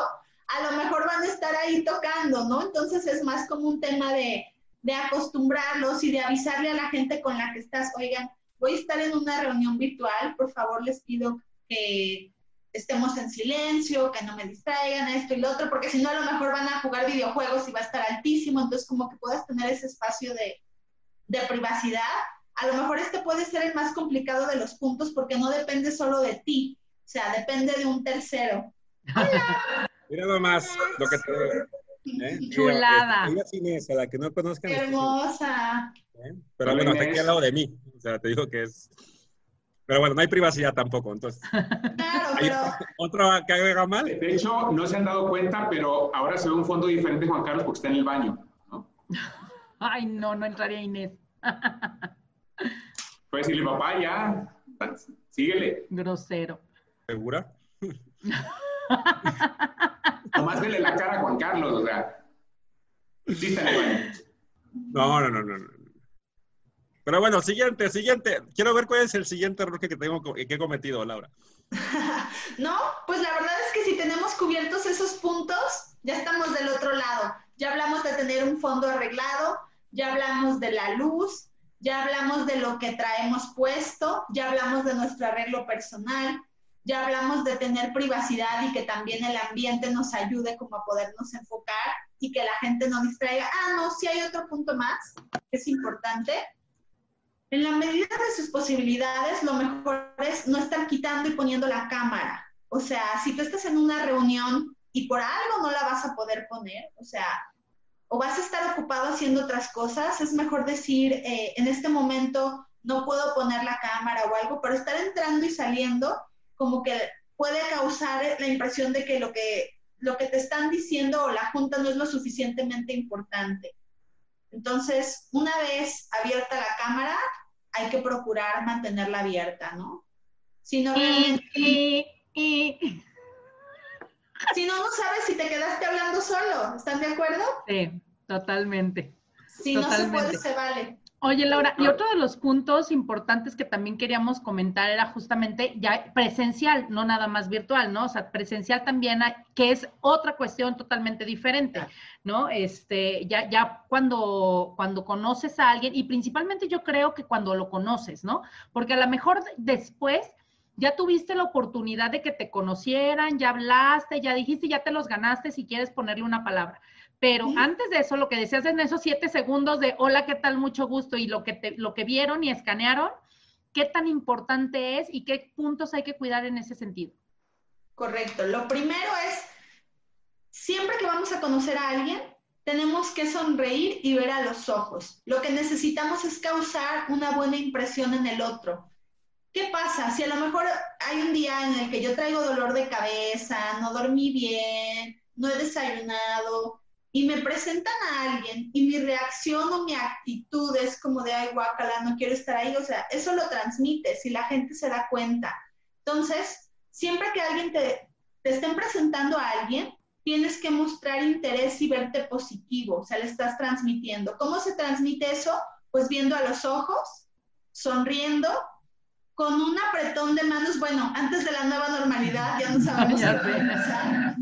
S4: a lo mejor van a estar ahí tocando, ¿no? Entonces es más como un tema de, de acostumbrarlos y de avisarle a la gente con la que estás, oigan, voy a estar en una reunión virtual, por favor les pido que estemos en silencio, que no me distraigan, esto y lo otro, porque si no a lo mejor van a jugar videojuegos y va a estar altísimo, entonces como que puedas tener ese espacio de, de privacidad, a lo mejor este puede ser el más complicado de los puntos porque no depende solo de ti, o sea, depende de un tercero. [laughs]
S2: Mira nomás lo que te
S1: ¿eh? [laughs] Chulada.
S2: Mira, Inés, a la que no conozcan.
S4: Hermosa.
S2: ¿Eh? Pero bueno, está aquí al lado de mí. O sea, te digo que es. Pero bueno, no hay privacidad tampoco, entonces. [laughs]
S4: Claro, pero.
S2: ¿Otra que haga mal?
S3: De hecho, no se han dado cuenta, pero ahora se ve un fondo diferente, Juan Carlos, porque está en el baño. ¿no?
S1: Ay, no, no entraría Inés. [laughs]
S3: Puedes decirle, papá, ya, síguele.
S1: Grosero.
S2: ¿Segura? [laughs]
S3: Nomás vele la cara a Juan Carlos, o sea. Sí está
S2: No, no, no, no. Pero bueno, siguiente, siguiente. Quiero ver cuál es el siguiente error que tengo que he cometido, Laura. [laughs]
S4: no, pues la verdad es que si tenemos cubiertos esos puntos, ya estamos del otro lado. Ya hablamos de tener un fondo arreglado, ya hablamos de la luz, ya hablamos de lo que traemos puesto, ya hablamos de nuestro arreglo personal, ya hablamos de tener privacidad y que también el ambiente nos ayude como a podernos enfocar y que la gente no distraiga. Ah, no, sí hay otro punto más que es importante. En la medida de sus posibilidades, lo mejor es no estar quitando y poniendo la cámara. O sea, si tú estás en una reunión y por algo no la vas a poder poner, o sea, o vas a estar ocupado haciendo otras cosas, es mejor decir, eh, en este momento no puedo poner la cámara o algo, pero estar entrando y saliendo como que puede causar la impresión de que lo que, lo que te están diciendo o la junta no es lo suficientemente importante. Entonces, una vez abierta la cámara, hay que procurar mantenerla abierta, ¿no? Si no, si no, no sabes si te quedaste hablando solo. ¿Están de acuerdo?
S1: Sí, totalmente.
S4: Si no se puede, se vale.
S1: Oye, Laura, y otro de los puntos importantes que también queríamos comentar era justamente ya presencial, no nada más virtual, ¿no? O sea, presencial también, que es otra cuestión totalmente diferente, ¿no? Este, ya, ya cuando, cuando conoces a alguien, y principalmente yo creo que cuando lo conoces, ¿no? Porque a lo mejor después ya tuviste la oportunidad de que te conocieran, ya hablaste, ya dijiste, ya te los ganaste si quieres ponerle una palabra. Pero antes de eso, lo que decías en esos siete segundos de hola, ¿qué tal? Mucho gusto y lo que, te, lo que vieron y escanearon, ¿qué tan importante es y qué puntos hay que cuidar en ese sentido?
S4: Correcto. Lo primero es, siempre que vamos a conocer a alguien, tenemos que sonreír y ver a los ojos. Lo que necesitamos es causar una buena impresión en el otro. ¿Qué pasa? Si a lo mejor hay un día en el que yo traigo dolor de cabeza, no dormí bien, no he desayunado, y me presentan a alguien y mi reacción o mi actitud es como de, ay, guacala, no quiero estar ahí, o sea, eso lo transmite si la gente se da cuenta. Entonces, siempre que alguien te, te estén presentando a alguien, tienes que mostrar interés y verte positivo, o sea, le estás transmitiendo. ¿Cómo se transmite eso? Pues viendo a los ojos, sonriendo, con un apretón de manos, bueno, antes de la nueva normalidad, ya no sabemos [laughs] qué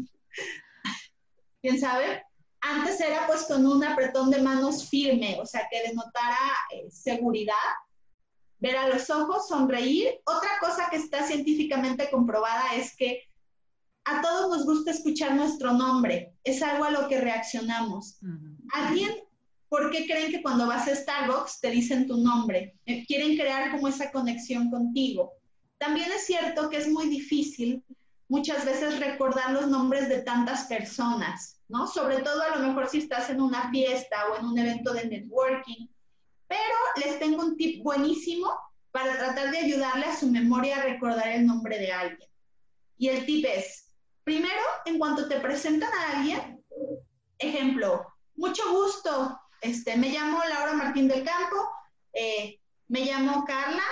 S4: ¿Quién sabe? Antes era pues con un apretón de manos firme, o sea, que denotara eh, seguridad, ver a los ojos, sonreír. Otra cosa que está científicamente comprobada es que a todos nos gusta escuchar nuestro nombre, es algo a lo que reaccionamos. ¿Alguien por qué creen que cuando vas a Starbucks te dicen tu nombre? Eh, quieren crear como esa conexión contigo. También es cierto que es muy difícil muchas veces recordar los nombres de tantas personas. ¿no? Sobre todo a lo mejor si estás en una fiesta o en un evento de networking. Pero les tengo un tip buenísimo para tratar de ayudarle a su memoria a recordar el nombre de alguien. Y el tip es, primero, en cuanto te presentan a alguien, ejemplo, mucho gusto, este, me llamo Laura Martín del Campo, eh, me llamo Carla,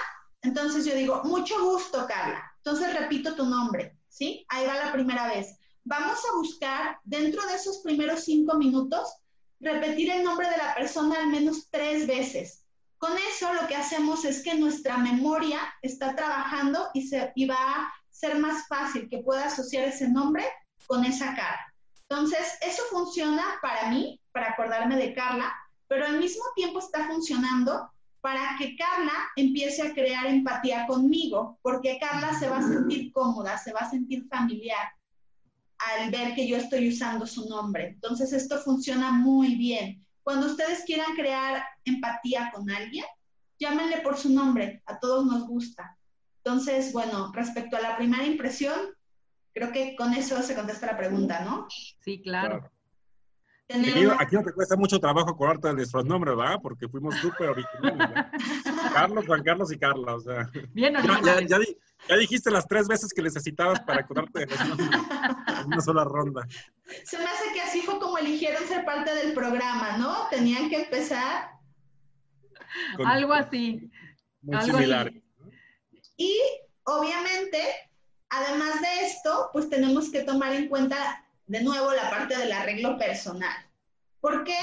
S4: entonces yo digo, mucho gusto, Carla. Entonces repito tu nombre, ¿sí? Ahí va la primera vez vamos a buscar dentro de esos primeros cinco minutos repetir el nombre de la persona al menos tres veces. Con eso lo que hacemos es que nuestra memoria está trabajando y, se, va a ser más fácil que pueda asociar ese nombre con esa cara. Entonces, eso funciona para mí, para acordarme de Carla, pero al mismo tiempo está funcionando para que Carla empiece a crear empatía conmigo, porque Carla se va a sentir cómoda, se va a sentir familiar al ver que yo estoy usando su nombre. Entonces, esto funciona muy bien. Cuando ustedes quieran crear empatía con alguien, llámenle por su nombre, a todos nos gusta. Entonces, bueno, respecto a la primera impresión, creo que con eso se contesta la pregunta, ¿no?
S1: Sí, claro.
S2: Aquí, no te cuesta mucho trabajo acordarte de nuestros nombres, ¿verdad? Porque fuimos súper originales. [laughs] Carlos, Juan Carlos y Carla, o sea.
S1: Bien,
S2: ya, ya, ya, dijiste las tres veces que necesitabas para acordarte de los nombres en una sola ronda.
S4: Se me hace que así fue como eligieron ser parte del programa, ¿no? Tenían que empezar.
S1: algo así.
S2: Muy similar.
S4: Y obviamente, además de esto, pues tenemos que tomar en cuenta de nuevo la parte del arreglo personal. ¿Por qué?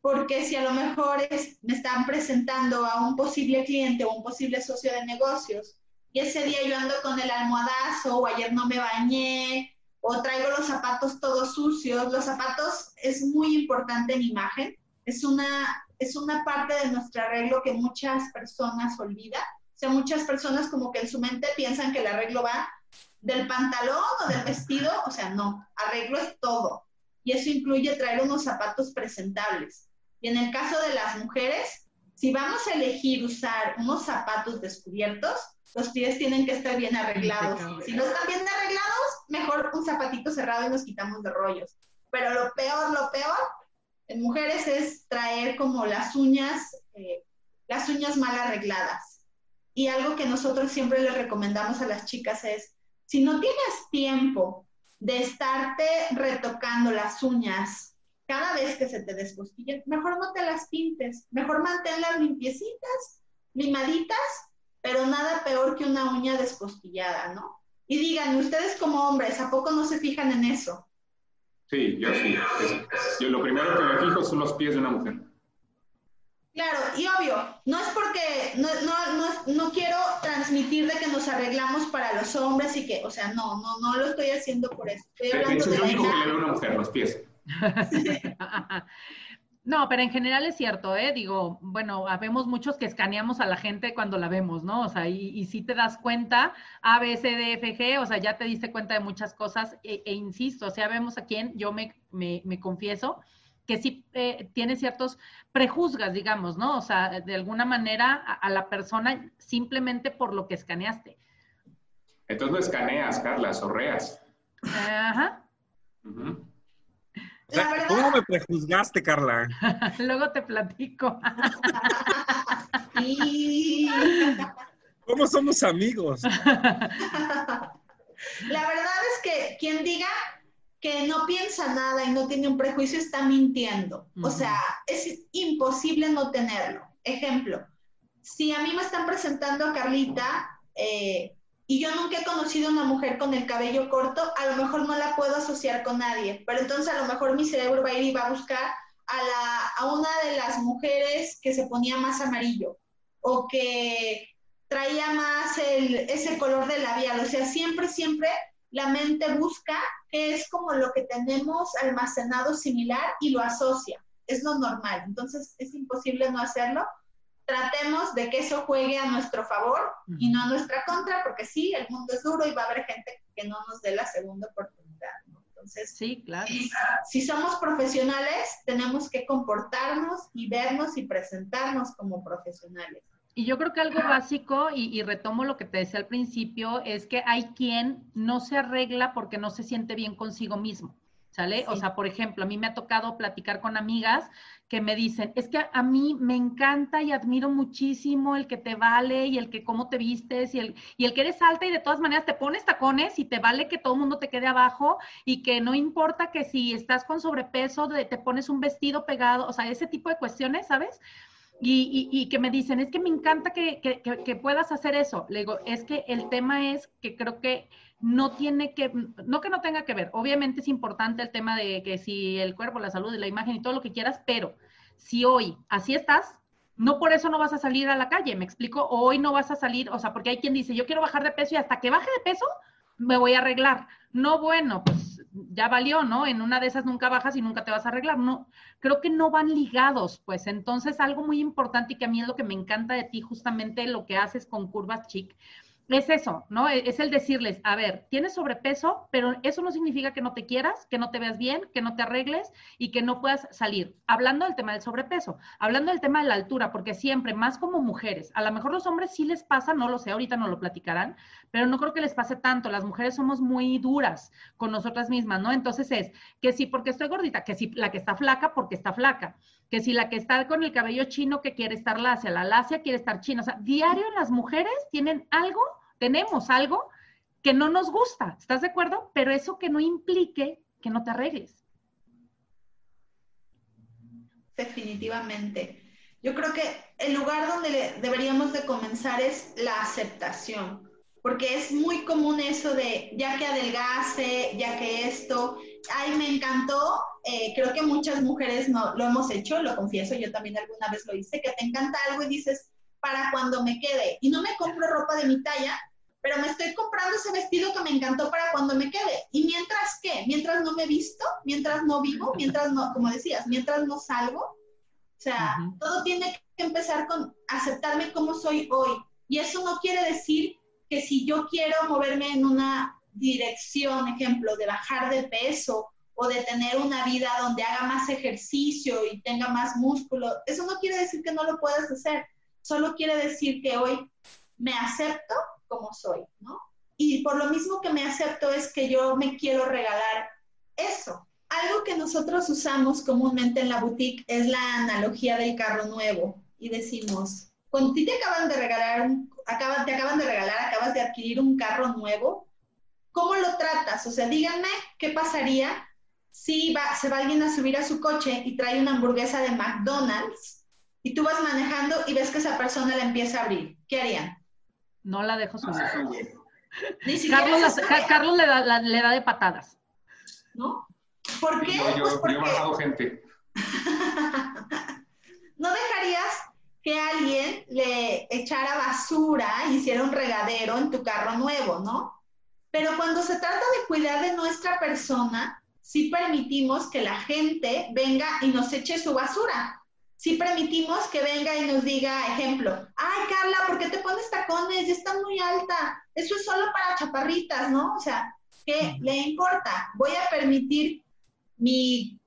S4: Porque si a lo mejor me están presentando a un posible cliente o un posible socio de negocios y ese día yo ando con el almohadazo o ayer no me bañé o traigo los zapatos todos sucios, los zapatos es muy importante en imagen, es una, es una parte de nuestro arreglo que muchas personas olvidan. O sea, muchas personas como que en su mente piensan que el arreglo va del pantalón o del vestido, o sea, no, arreglo es todo. Y eso incluye traer unos zapatos presentables. Y en el caso de las mujeres, si vamos a elegir usar unos zapatos descubiertos, los pies tienen que estar bien arreglados. Si no están bien arreglados, mejor un zapatito cerrado y nos quitamos de rollos. Pero lo peor, lo peor en mujeres es traer como las uñas, eh, las uñas mal arregladas. Y algo que nosotros siempre les recomendamos a las chicas es, si no tienes tiempo de estarte retocando las uñas cada vez que se te descostillen, mejor no te las pintes, mejor manténlas limpiecitas, limaditas, pero nada peor que una uña descostillada, ¿no? Y digan, ustedes como hombres, ¿a poco no se fijan en eso?
S3: Sí, yo sí. yo lo primero que me fijo son los pies de una mujer.
S4: Claro, y obvio, no es porque, no, no, no, no, quiero transmitir de que nos arreglamos para los hombres y que, o sea, no, no, no lo estoy haciendo por eso. Estoy hablando
S3: de, que le una mujer, los pies. [laughs]
S1: No, pero en general es cierto, ¿eh? Digo, bueno, habemos muchos que escaneamos a la gente cuando la vemos, ¿no? O sea, y, si te das cuenta, A, B, C, D, F, G, o sea, ya te diste cuenta de muchas cosas, e, e insisto, o sea, vemos a quién, yo me, me, me confieso, que sí eh, tiene ciertos prejuzgas, digamos, ¿no? O sea, de alguna manera a, la persona simplemente por lo que escaneaste.
S3: Entonces no escaneas, Carla, sorreas.
S1: Ajá.
S2: ¿Cómo me prejuzgaste, Carla? [laughs]
S1: Luego te platico. [laughs]
S2: ¿Cómo somos amigos?
S4: La verdad es que quien diga que no piensa nada y no tiene un prejuicio está mintiendo. O sea, es imposible no tenerlo. Ejemplo, si a mí me están presentando a Carlita, eh, y yo nunca he conocido a una mujer con el cabello corto, a lo mejor no la puedo asociar con nadie, pero entonces a lo mejor mi cerebro va a ir y va a buscar a, la, a una de las mujeres que se ponía más amarillo o que traía más el, ese color de labial. O sea, siempre, siempre la mente busca qué es como lo que tenemos almacenado similar y lo asocia. Es lo normal. Entonces es imposible no hacerlo tratemos de que eso juegue a nuestro favor y no a nuestra contra, porque sí, el mundo es duro y va a haber gente que no nos dé la segunda oportunidad. Entonces,
S1: sí, claro.
S4: Si, somos profesionales, tenemos que comportarnos y vernos y presentarnos como profesionales.
S1: Y yo creo que algo básico, y, y, retomo lo que te decía al principio, es que hay quien no se arregla porque no se siente bien consigo mismo. ¿Sale? O sea, por ejemplo, a mí me ha tocado platicar con amigas que me dicen, es que a mí me encanta y admiro muchísimo el que te vale y el que cómo te vistes y el, y el que eres alta y de todas maneras te pones tacones y te vale que todo el mundo te quede abajo y que no importa que si estás con sobrepeso te pones un vestido pegado, o sea, ese tipo de cuestiones, ¿sabes? Y, y, que me dicen, es que me encanta que, que, que, puedas hacer eso. Le digo, es que el tema es que creo que no tiene que, no que no tenga que ver, obviamente es importante el tema de que si el cuerpo, la salud y la imagen y todo lo que quieras, pero si hoy así estás, no por eso no vas a salir a la calle, me explico, hoy no vas a salir, o sea, porque hay quien dice, yo quiero bajar de peso y hasta que baje de peso me voy a arreglar. No, bueno, pues ya valió, ¿no? En una de esas nunca bajas y nunca te vas a arreglar. No, creo que no van ligados, pues. Entonces, algo muy importante y que a mí es lo que me encanta de ti, justamente lo que haces con Curvas Chic, es eso, ¿no? E-, es el decirles, a ver, tienes sobrepeso, pero eso no significa que no te quieras, que no te veas bien, que no te arregles y que no puedas salir. Hablando del tema del sobrepeso, hablando del tema de la altura, porque siempre, más como mujeres, a lo mejor los hombres sí les pasa, no lo sé, ahorita no lo platicarán, pero no creo que les pase tanto. Las mujeres somos muy duras con nosotras mismas, ¿no? Entonces es que sí, porque estoy gordita, que sí, la que está flaca, porque está flaca, que si la que está con el cabello chino, que quiere estar lacia, la lacia quiere estar china. O sea, diario las mujeres tienen algo tenemos algo que no nos gusta, ¿estás de acuerdo? Pero eso que no implique que no te arregles.
S4: Definitivamente. Yo creo que el lugar donde deberíamos de comenzar es la aceptación, porque es muy común eso de ya que adelgase, ya que esto, ay, me encantó, eh, creo que muchas mujeres no, lo hemos hecho, lo confieso, yo también alguna vez lo hice, que te encanta algo y dices, para cuando me quede, y no me compro ropa de mi talla, pero me estoy comprando ese vestido que me encantó para cuando me quede. ¿Y mientras qué? Mientras no me visto, mientras no vivo, mientras no, como decías, mientras no salgo. O sea, todo tiene que empezar con aceptarme como soy hoy. Y eso no quiere decir que si yo quiero moverme en una dirección, ejemplo, de bajar de peso o de tener una vida donde haga más ejercicio y tenga más músculo, eso no quiere decir que no lo puedas hacer, solo quiere decir que hoy me acepto como soy, ¿no? Y por lo mismo que me acepto es que yo me quiero regalar eso. Algo que nosotros usamos comúnmente en la boutique es la analogía del carro nuevo y decimos, cuando ti te acaban de regalar, te acaban de regalar, acabas de adquirir un carro nuevo, ¿cómo lo tratas? O sea, díganme qué pasaría si se va alguien a subir a su coche y trae una hamburguesa de McDonald's y tú vas manejando y ves que esa persona la empieza a abrir. ¿Qué harían?
S1: No la dejo subir. [laughs] Carlos, Carlos le, da, le da de patadas.
S4: ¿No? ¿Por qué?
S3: yo,
S4: pues
S3: porque... he bajado gente. [laughs]
S4: ¿No dejarías que alguien le echara basura y hiciera un regadero en tu carro nuevo, ¿no? Pero cuando se trata de cuidar de nuestra persona, sí permitimos que la gente venga y nos eche su basura. Sí permitimos que venga y nos diga, ejemplo, ay Carla, ¿por qué te pones tacones? Ya está muy alta. Eso es solo para chaparritas, ¿no? O sea, ¿qué le importa? Voy a permitir mi,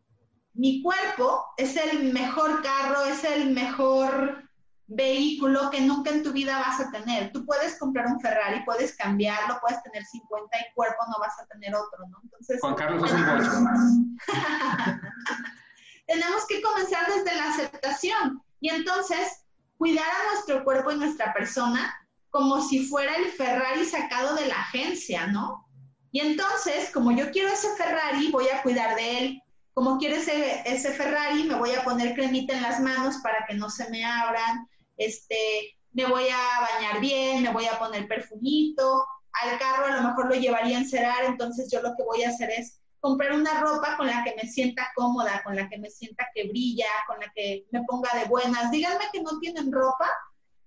S4: mi cuerpo, es el mejor carro, es el mejor vehículo que nunca en tu vida vas a tener. Tú puedes comprar un Ferrari, puedes cambiarlo, puedes tener 50 y cuerpo no vas a tener otro, ¿no?
S3: Entonces, Juan Carlos [laughs] es un [laughs]
S4: tenemos que comenzar desde la aceptación y entonces cuidar a nuestro cuerpo y nuestra persona como si fuera el Ferrari sacado de la agencia, ¿no? Y entonces, como yo quiero ese Ferrari, voy a cuidar de él. Como quiero ese, ese Ferrari, me voy a poner cremita en las manos para que no se me abran este, me voy a bañar bien, me voy a poner perfumito, al carro a lo mejor lo llevaría a encerar, entonces yo lo que voy a hacer es comprar una ropa con la que me sienta cómoda, con la que me sienta que brilla, con la que me ponga de buenas. Díganme que no tienen ropa,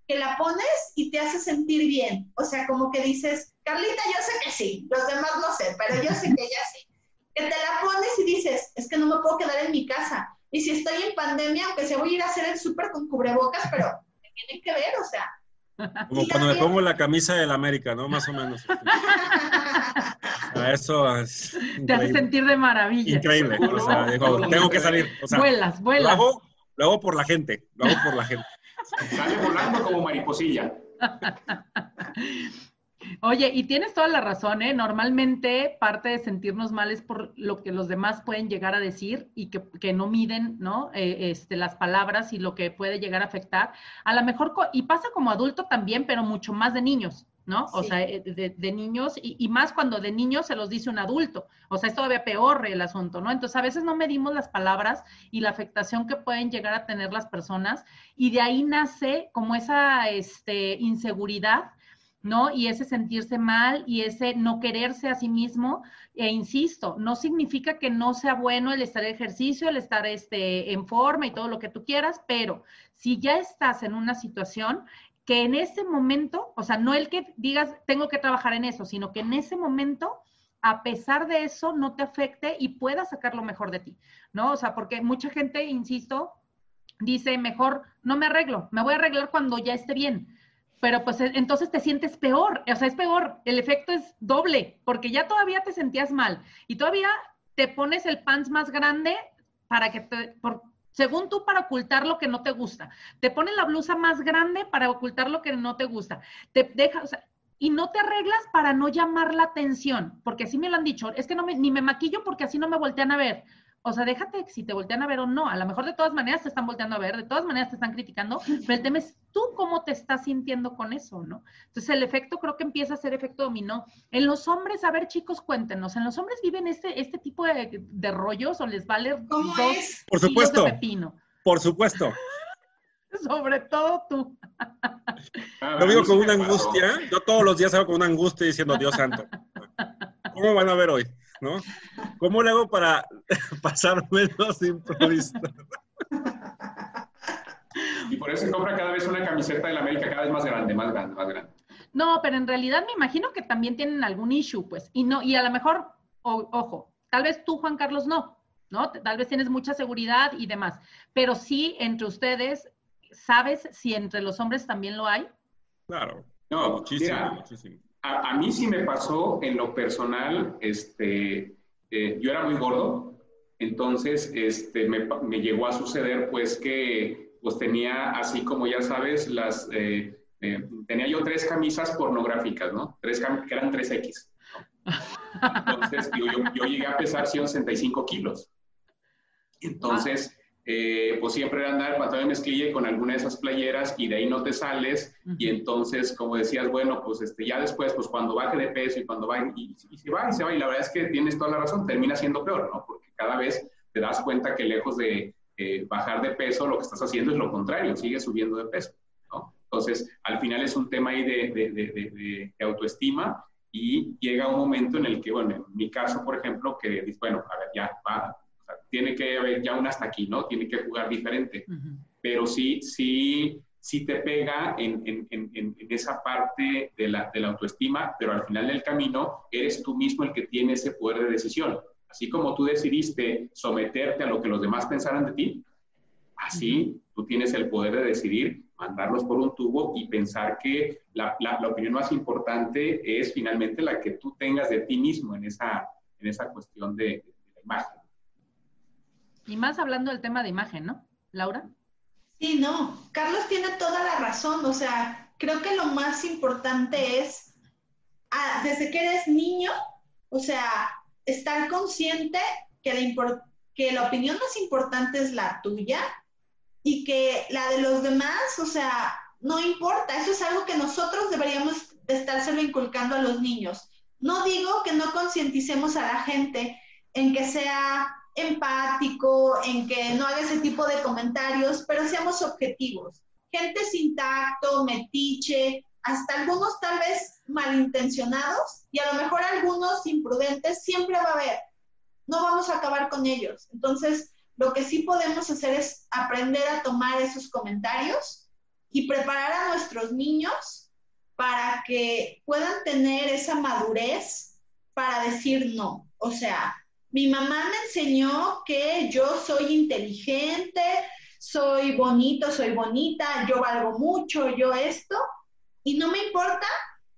S4: que la pones y te hace sentir bien. O sea, como que dices, Carlita, yo sé que sí, los demás no sé, pero yo sé que ella sí. Que te la pones y dices, es que no me puedo quedar en mi casa. Y si estoy en pandemia, aunque se voy a ir a hacer el súper con cubrebocas, pero tienen que ver, o sea.
S2: Como cuando me pongo la camisa del América, ¿no? Más o menos. [laughs] A eso es
S1: Te hace sentir de maravilla.
S2: Increíble. O sea, digo, tengo que salir. O sea,
S1: vuelas, vuelas.
S2: Lo hago, lo hago por la gente. Lo hago por la gente.
S3: Sale volando como mariposilla.
S1: Oye, y tienes toda la razón, ¿eh? Normalmente parte de sentirnos mal es por lo que los demás pueden llegar a decir y que, no miden, ¿no? Eh, este, las palabras y lo que puede llegar a afectar. A lo mejor, y pasa como adulto también, pero mucho más de niños, ¿no? O sea, eh, de, niños, y, y, más cuando de niños se los dice un adulto. O sea, es todavía peor el asunto, ¿no? Entonces, a veces no medimos las palabras y la afectación que pueden llegar a tener las personas, y de ahí nace como esa este, inseguridad ¿no? Y ese sentirse mal y ese no quererse a sí mismo, e insisto, no significa que no sea bueno el estar en ejercicio, el estar este, en forma y todo lo que tú quieras, pero si ya estás en una situación que en ese momento, o sea, no el que digas tengo que trabajar en eso, sino que en ese momento a pesar de eso no te afecte y puedas sacar lo mejor de ti, ¿no? O sea, porque mucha gente, insisto, dice, mejor no me arreglo, me voy a arreglar cuando ya esté bien pero pues e, entonces te sientes peor, o sea, es peor, el efecto es doble, porque ya todavía te sentías mal y todavía te pones el pants más grande para que te, por, según tú, para ocultar lo que no te gusta. Te pones la blusa más grande para ocultar lo que no te gusta. Te deja, o sea, y no te arreglas para no llamar la atención, porque así me lo han dicho, es que no me, ni me maquillo porque así no me voltean a ver. O sea, déjate si te voltean a ver o no. A lo mejor de todas maneras te están volteando a ver, de todas maneras te están criticando, pero el tema es tú cómo te estás sintiendo con eso, ¿no? Entonces el efecto creo que empieza a ser efecto dominó. En los hombres, a ver chicos, cuéntenos, ¿en los hombres viven este, este tipo de, rollos o les vale
S4: ¿Cómo dos es?
S2: Por supuesto. pepino? Por supuesto. [laughs]
S1: Sobre todo tú.
S2: Yo vivo con una angustia, yo todos los días hago con una angustia diciendo, Dios santo, [laughs] ¿cómo van a ver hoy? ¿No? ¿Cómo le hago para [laughs] pasar menos improvisado?
S3: Y por eso se compra cada vez una camiseta de la América cada vez más grande, más grande, más grande.
S1: No, pero en realidad me imagino que también tienen algún issue, pues, y no, y a lo mejor, ojo, tal vez tú, Juan Carlos, no, ¿no? Tal vez tienes mucha seguridad y demás, pero sí entre ustedes, ¿sabes si entre los hombres también lo hay?
S2: Claro, no, muchísimo, muchísimo.
S3: A, mí sí me pasó en lo personal, este, eh, yo era muy gordo, entonces este, me, me, llegó a suceder pues que pues tenía así como ya sabes, las, eh, eh, tenía yo tres camisas pornográficas, ¿no? Tres que eran 3X. [laughs] Entonces yo, yo, yo, llegué a pesar 165 kilos. Entonces, eh, pues siempre era andar pantalón de mezclilla con alguna de esas playeras y de ahí no te sales y entonces, como decías, bueno, pues este, ya después, pues cuando baje de peso y cuando va y, se va y se va y la verdad es que tienes toda la razón, termina siendo peor, ¿no? Porque cada vez te das cuenta que lejos de eh, bajar de peso, lo que estás haciendo es lo contrario, sigues subiendo de peso, ¿no? Entonces, al final es un tema ahí de, de, de, de autoestima y llega un momento en el que, bueno, en mi caso, por ejemplo, que dices, bueno, a ver, ya va, tiene que haber ya un hasta aquí, ¿no? Tiene que jugar diferente. Pero sí, sí, sí te pega en, en, en, en, esa parte de la, de la autoestima, pero al final del camino eres tú mismo el que tiene ese poder de decisión. Así como tú decidiste someterte a lo que los demás pensaran de ti, así tú tienes el poder de decidir mandarlos por un tubo y pensar que la, la, la, opinión más importante es finalmente la que tú tengas de ti mismo en esa, en esa cuestión de, de la imagen.
S1: Y más hablando del tema de imagen, ¿no? Laura.
S4: Sí, no, Carlos tiene toda la razón, o sea, creo que lo más importante es, desde que eres niño, o sea, estar consciente que la, que la opinión más importante es la tuya y que la de los demás, o sea, no importa, eso es algo que nosotros deberíamos de estárselo inculcando a los niños. No digo que no concienticemos a la gente en que sea empático, en que no haga ese tipo de comentarios, pero seamos objetivos. Gente sin tacto, metiche, hasta algunos tal vez malintencionados y a lo mejor algunos imprudentes, siempre va a haber. No vamos a acabar con ellos. Entonces, lo que sí podemos hacer es aprender a tomar esos comentarios y preparar a nuestros niños para que puedan tener esa madurez para decir no. O sea, mi mamá me enseñó que yo soy inteligente, soy bonito, soy bonita, yo valgo mucho, yo esto, y no me importa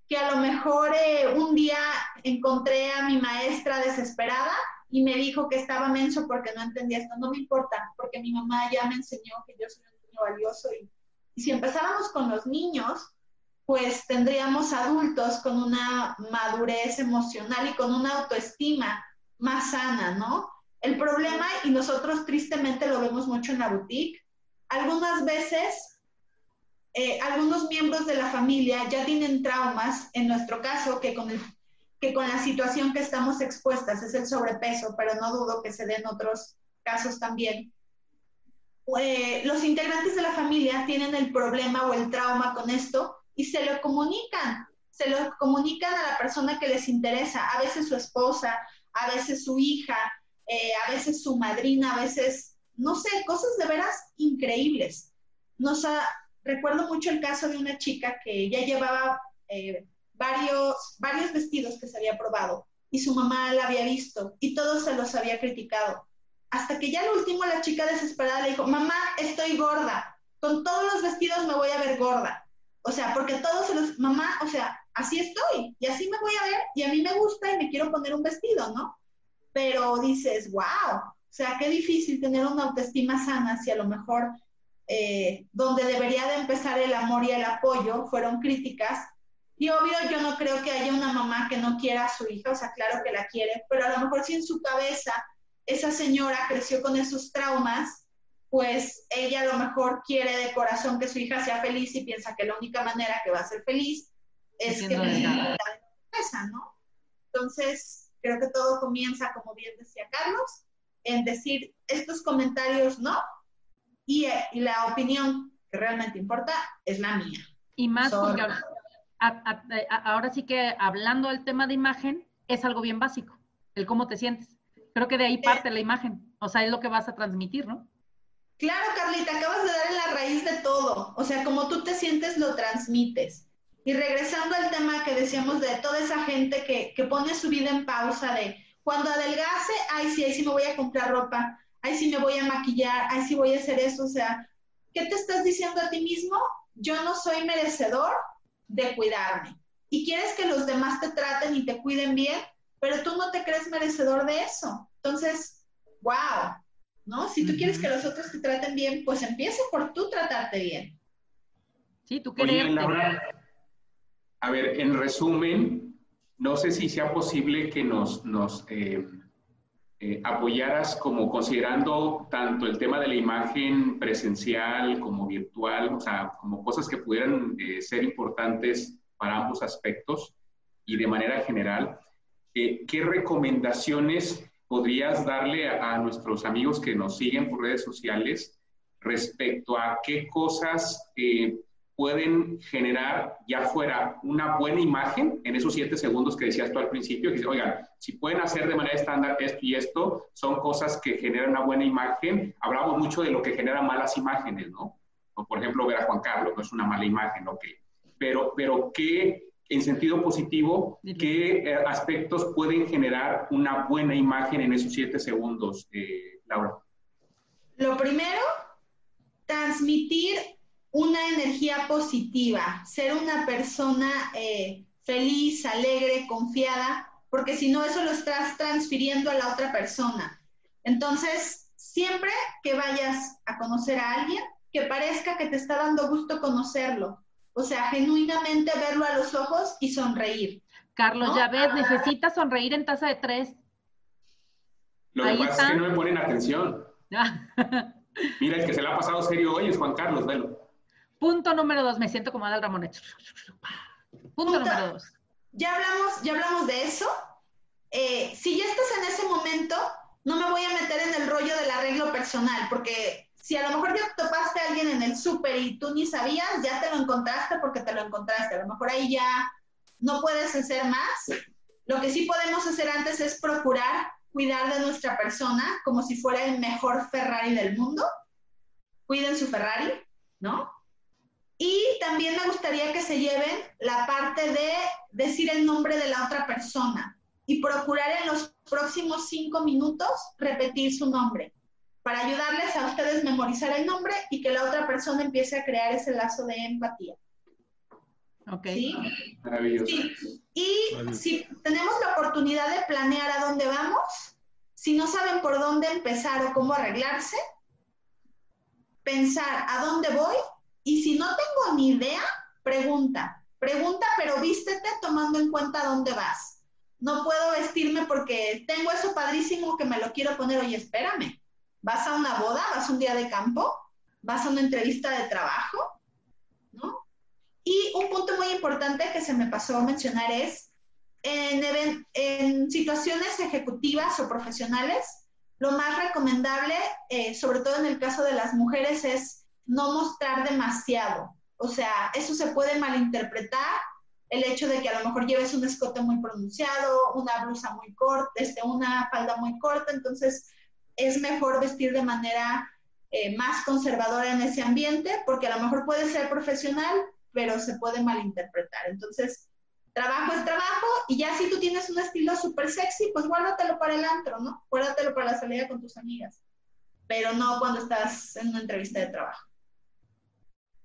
S4: que a lo mejor eh, un día encontré a mi maestra desesperada y me dijo que estaba menso porque no entendía esto. No me importa, porque mi mamá ya me enseñó que yo soy un niño valioso. Y, y si empezáramos con los niños, pues tendríamos adultos con una madurez emocional y con una autoestima más sana, ¿no? El problema, y nosotros tristemente lo vemos mucho en la boutique, algunas veces eh, algunos miembros de la familia ya tienen traumas, en nuestro caso, que con, que con la situación que estamos expuestas es el sobrepeso, pero no dudo que se den otros casos también. Eh, los integrantes de la familia tienen el problema o el trauma con esto y se lo comunican, se lo comunican a la persona que les interesa, a veces su esposa, a veces su hija, eh, a veces su madrina, a veces, no sé, cosas de veras increíbles. Nos recuerdo mucho el caso de una chica que ya llevaba eh, varios, varios vestidos que se había probado y su mamá la había visto y todos se los había criticado. Hasta que ya al último la chica desesperada le dijo, mamá, estoy gorda, con todos los vestidos me voy a ver gorda. O sea, porque todos los, mamá, o sea, así estoy y así me voy a ver y a mí me gusta y me quiero poner un vestido, ¿no? Pero dices, wow, o sea, qué difícil tener una autoestima sana si a lo mejor eh, donde debería de empezar el amor y el apoyo fueron críticas. Y obvio, yo no creo que haya una mamá que no quiera a su hija, o sea, claro que la quiere, pero a lo mejor si en su cabeza esa señora creció con esos traumas, pues ella a lo mejor quiere de corazón que su hija sea feliz y piensa que la única manera que va a ser feliz es que la empresa, ¿no? Entonces, creo que todo comienza, como bien decía Carlos, en decir estos comentarios no, y, eh, la opinión que realmente importa es la mía.
S1: Y más porque ahora, sí que hablando del tema de imagen, es algo bien básico, el cómo te sientes. Creo que de ahí parte eh. la imagen, o sea, es lo que vas a transmitir, ¿no?
S4: Claro, Carlita, acabas de dar en la raíz de todo. O sea, como tú te sientes, lo transmites. Y regresando al tema que decíamos de toda esa gente que, que pone su vida en pausa de cuando adelgase, ay sí, ahí sí me voy a comprar ropa, ay sí me voy a maquillar, ay sí voy a hacer eso, o sea, ¿qué te estás diciendo a ti mismo? Yo no soy merecedor de cuidarme. y quieres que los demás te traten y te cuiden bien, pero tú no te crees merecedor de eso. Entonces, wow, ¿no? Si tú quieres que los otros te traten bien, pues empieza por tú tratarte bien.
S1: Sí, tú quererte.
S3: A ver, en resumen, no sé si sea posible que nos, nos eh, eh, apoyaras como considerando tanto el tema de la imagen presencial como virtual, o sea, como cosas que pudieran eh, ser importantes para ambos aspectos y de manera general, ¿qué recomendaciones podrías darle a, nuestros amigos que nos siguen por redes sociales respecto a qué cosas eh, pueden generar ya fuera una buena imagen en esos siete segundos que decías tú al principio, que oigan, si pueden hacer de manera estándar esto y esto, son cosas que generan una buena imagen. Hablamos mucho de lo que genera malas imágenes, ¿no? O por ejemplo, ver a Juan Carlos, no es una mala imagen, ok. Pero, pero ¿qué, en sentido positivo, qué eh, aspectos pueden generar una buena imagen en esos siete segundos, eh, Laura?
S4: Lo primero, transmitir una energía positiva, ser una persona eh, feliz, alegre, confiada, porque si no, eso lo estás transfiriendo a la otra persona. Entonces, siempre que vayas a conocer a alguien, que parezca que te está dando gusto conocerlo. O sea, genuinamente verlo a los ojos y sonreír.
S1: Carlos, ya ves, necesitas sonreír en taza de tres.
S3: Lo que pasa es que no me ponen atención. [laughs] Mira, el que se le ha pasado serio hoy es Juan Carlos, velo.
S1: Punto número dos, me siento como Adal Ramón. Punto, número dos.
S4: Ya hablamos, ya hablamos de eso. Eh, si ya estás en ese momento, no me voy a meter en el rollo del arreglo personal, porque si a lo mejor ya topaste a alguien en el súper y tú ni sabías, ya te lo encontraste porque te lo encontraste. A lo mejor ahí ya no puedes hacer más. Lo que sí podemos hacer antes es procurar cuidar de nuestra persona como si fuera el mejor Ferrari del mundo. Cuiden su Ferrari, ¿no? Y también me gustaría que se lleven la parte de decir el nombre de la otra persona y procurar en los próximos cinco minutos repetir su nombre para ayudarles a ustedes memorizar el nombre y que la otra persona empiece a crear ese lazo de empatía.
S1: Ok.
S4: ¿Sí? Maravilloso. Y si tenemos la oportunidad de planear a dónde vamos, si no saben por dónde empezar o cómo arreglarse, pensar a dónde voy y si no tengo ni idea, pregunta. Pregunta, pero vístete tomando en cuenta dónde vas. No puedo vestirme porque tengo eso padrísimo que me lo quiero poner. Oye, espérame. ¿Vas a una boda? ¿Vas a un día de campo? ¿Vas a una entrevista de trabajo? ¿No? Y un punto muy importante que se me pasó a mencionar es, en, situaciones ejecutivas o profesionales, lo más recomendable, eh, sobre todo en el caso de las mujeres, es no mostrar demasiado. O sea, eso se puede malinterpretar, el hecho de que a lo mejor lleves un escote muy pronunciado, una blusa muy corta, este, una falda muy corta, entonces es mejor vestir de manera eh, más conservadora en ese ambiente, porque a lo mejor puede ser profesional, pero se puede malinterpretar. Entonces, trabajo es trabajo, y ya si tú tienes un estilo súper sexy, pues guárdatelo para el antro, ¿no? Guárdatelo para la salida con tus amigas, pero no cuando estás en una entrevista de trabajo.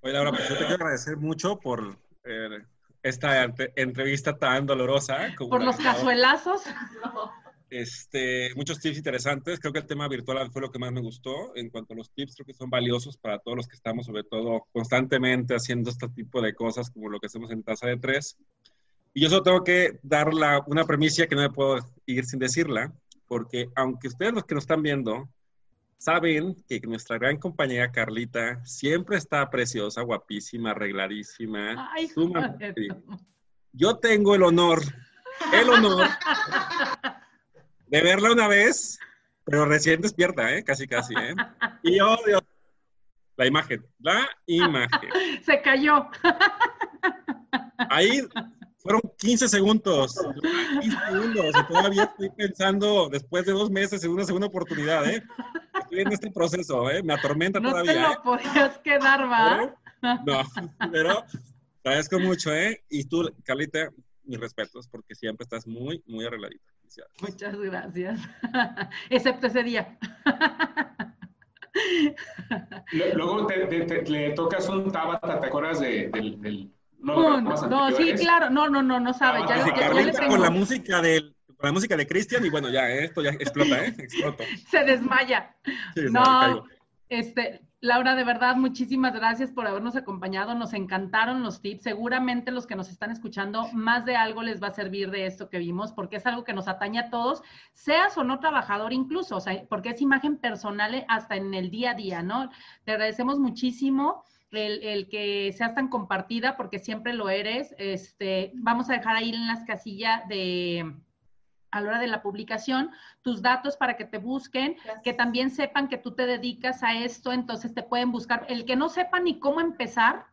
S2: Oye, Laura, pues yo te quiero agradecer mucho por eh, esta entrevista tan dolorosa.
S1: por los cazuelazos. [laughs]
S2: Este, muchos tips interesantes. Creo que el tema virtual fue lo que más me gustó. En cuanto a los tips, creo que son valiosos para todos los que estamos, sobre todo, constantemente haciendo este tipo de cosas como lo que hacemos en Taza de Tres. Y yo solo tengo que dar una premisa que no me puedo ir sin decirla, porque aunque ustedes los que nos están viendo Saben que nuestra gran compañera Carlita siempre está preciosa, guapísima, arregladísima.
S1: Ay, [laughs]
S2: Yo tengo el honor, el honor de verla una vez, pero recién despierta, ¿eh? Casi, casi, ¿eh? Y odio la imagen, la imagen.
S1: Se cayó.
S2: Ahí fueron 15 segundos. 15 segundos. Y todavía estoy pensando, después de dos meses, en una segunda oportunidad, ¿eh? Estoy en este proceso, ¿eh? Me atormenta todavía.
S1: No te lo
S2: ¿eh?
S1: podías quedar, ¿va?
S2: no, pero te agradezco mucho, ¿eh? Y tú, Carlita, mis respetos, porque siempre estás muy, muy arregladita.
S1: Muchas gracias. [laughs] Excepto ese día.
S3: Luego te, le tocas un tabata, ¿te acuerdas de, del
S1: No, sí, claro. No, no, no, no sabe.
S2: ya, ya, con la música del la música de Cristian y bueno, ya, esto ya explota, ¿eh? Explota. [laughs]
S1: Se desmaya. no, este, Laura, de verdad, muchísimas gracias por habernos acompañado. Nos encantaron los tips. Seguramente los que nos están escuchando, más de algo les va a servir de esto que vimos, porque es algo que nos atañe a todos, seas o no trabajador incluso, o sea, porque es imagen personal hasta en el día a día, ¿no? Te agradecemos muchísimo. El, el, que seas tan compartida, porque siempre lo eres. Este, vamos a dejar ahí en las casillas de, a la hora de la publicación, tus datos para que te busquen, que también sepan que tú te dedicas a esto, entonces te pueden buscar. El que no sepa ni cómo empezar,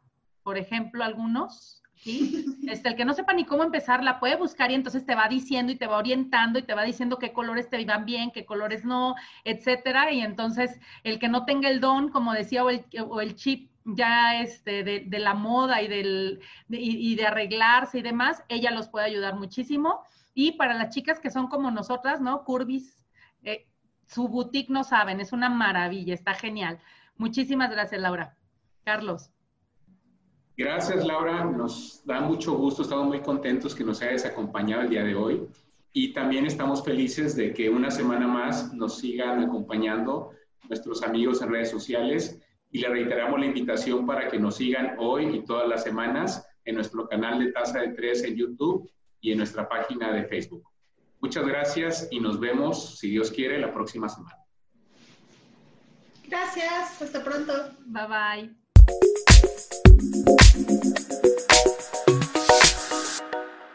S1: por ejemplo, algunos, ¿sí? [laughs] Este, el que no sepa ni cómo empezar, la puede buscar y entonces te va diciendo y te va orientando y te va diciendo qué colores te van bien, qué colores no, etcétera. Y entonces el que no tenga el don, como decía, o el, chip ya este, de, la moda y, del, y de arreglarse y demás, ella los puede ayudar muchísimo. Y para las chicas que son como nosotras, ¿no? Curvis, eh, su boutique no saben, es una maravilla, está genial. Muchísimas gracias, Laura. Carlos.
S3: Gracias, Laura. Nos da mucho gusto, estamos muy contentos que nos hayas acompañado el día de hoy. Y también estamos felices de que una semana más nos sigan acompañando nuestros amigos en redes sociales. Y le reiteramos la invitación para que nos sigan hoy y todas las semanas en nuestro canal de Taza de Tres en YouTube y en nuestra página de Facebook. Muchas gracias y nos vemos, si Dios quiere, la próxima semana.
S4: Gracias, hasta pronto.
S1: Bye bye.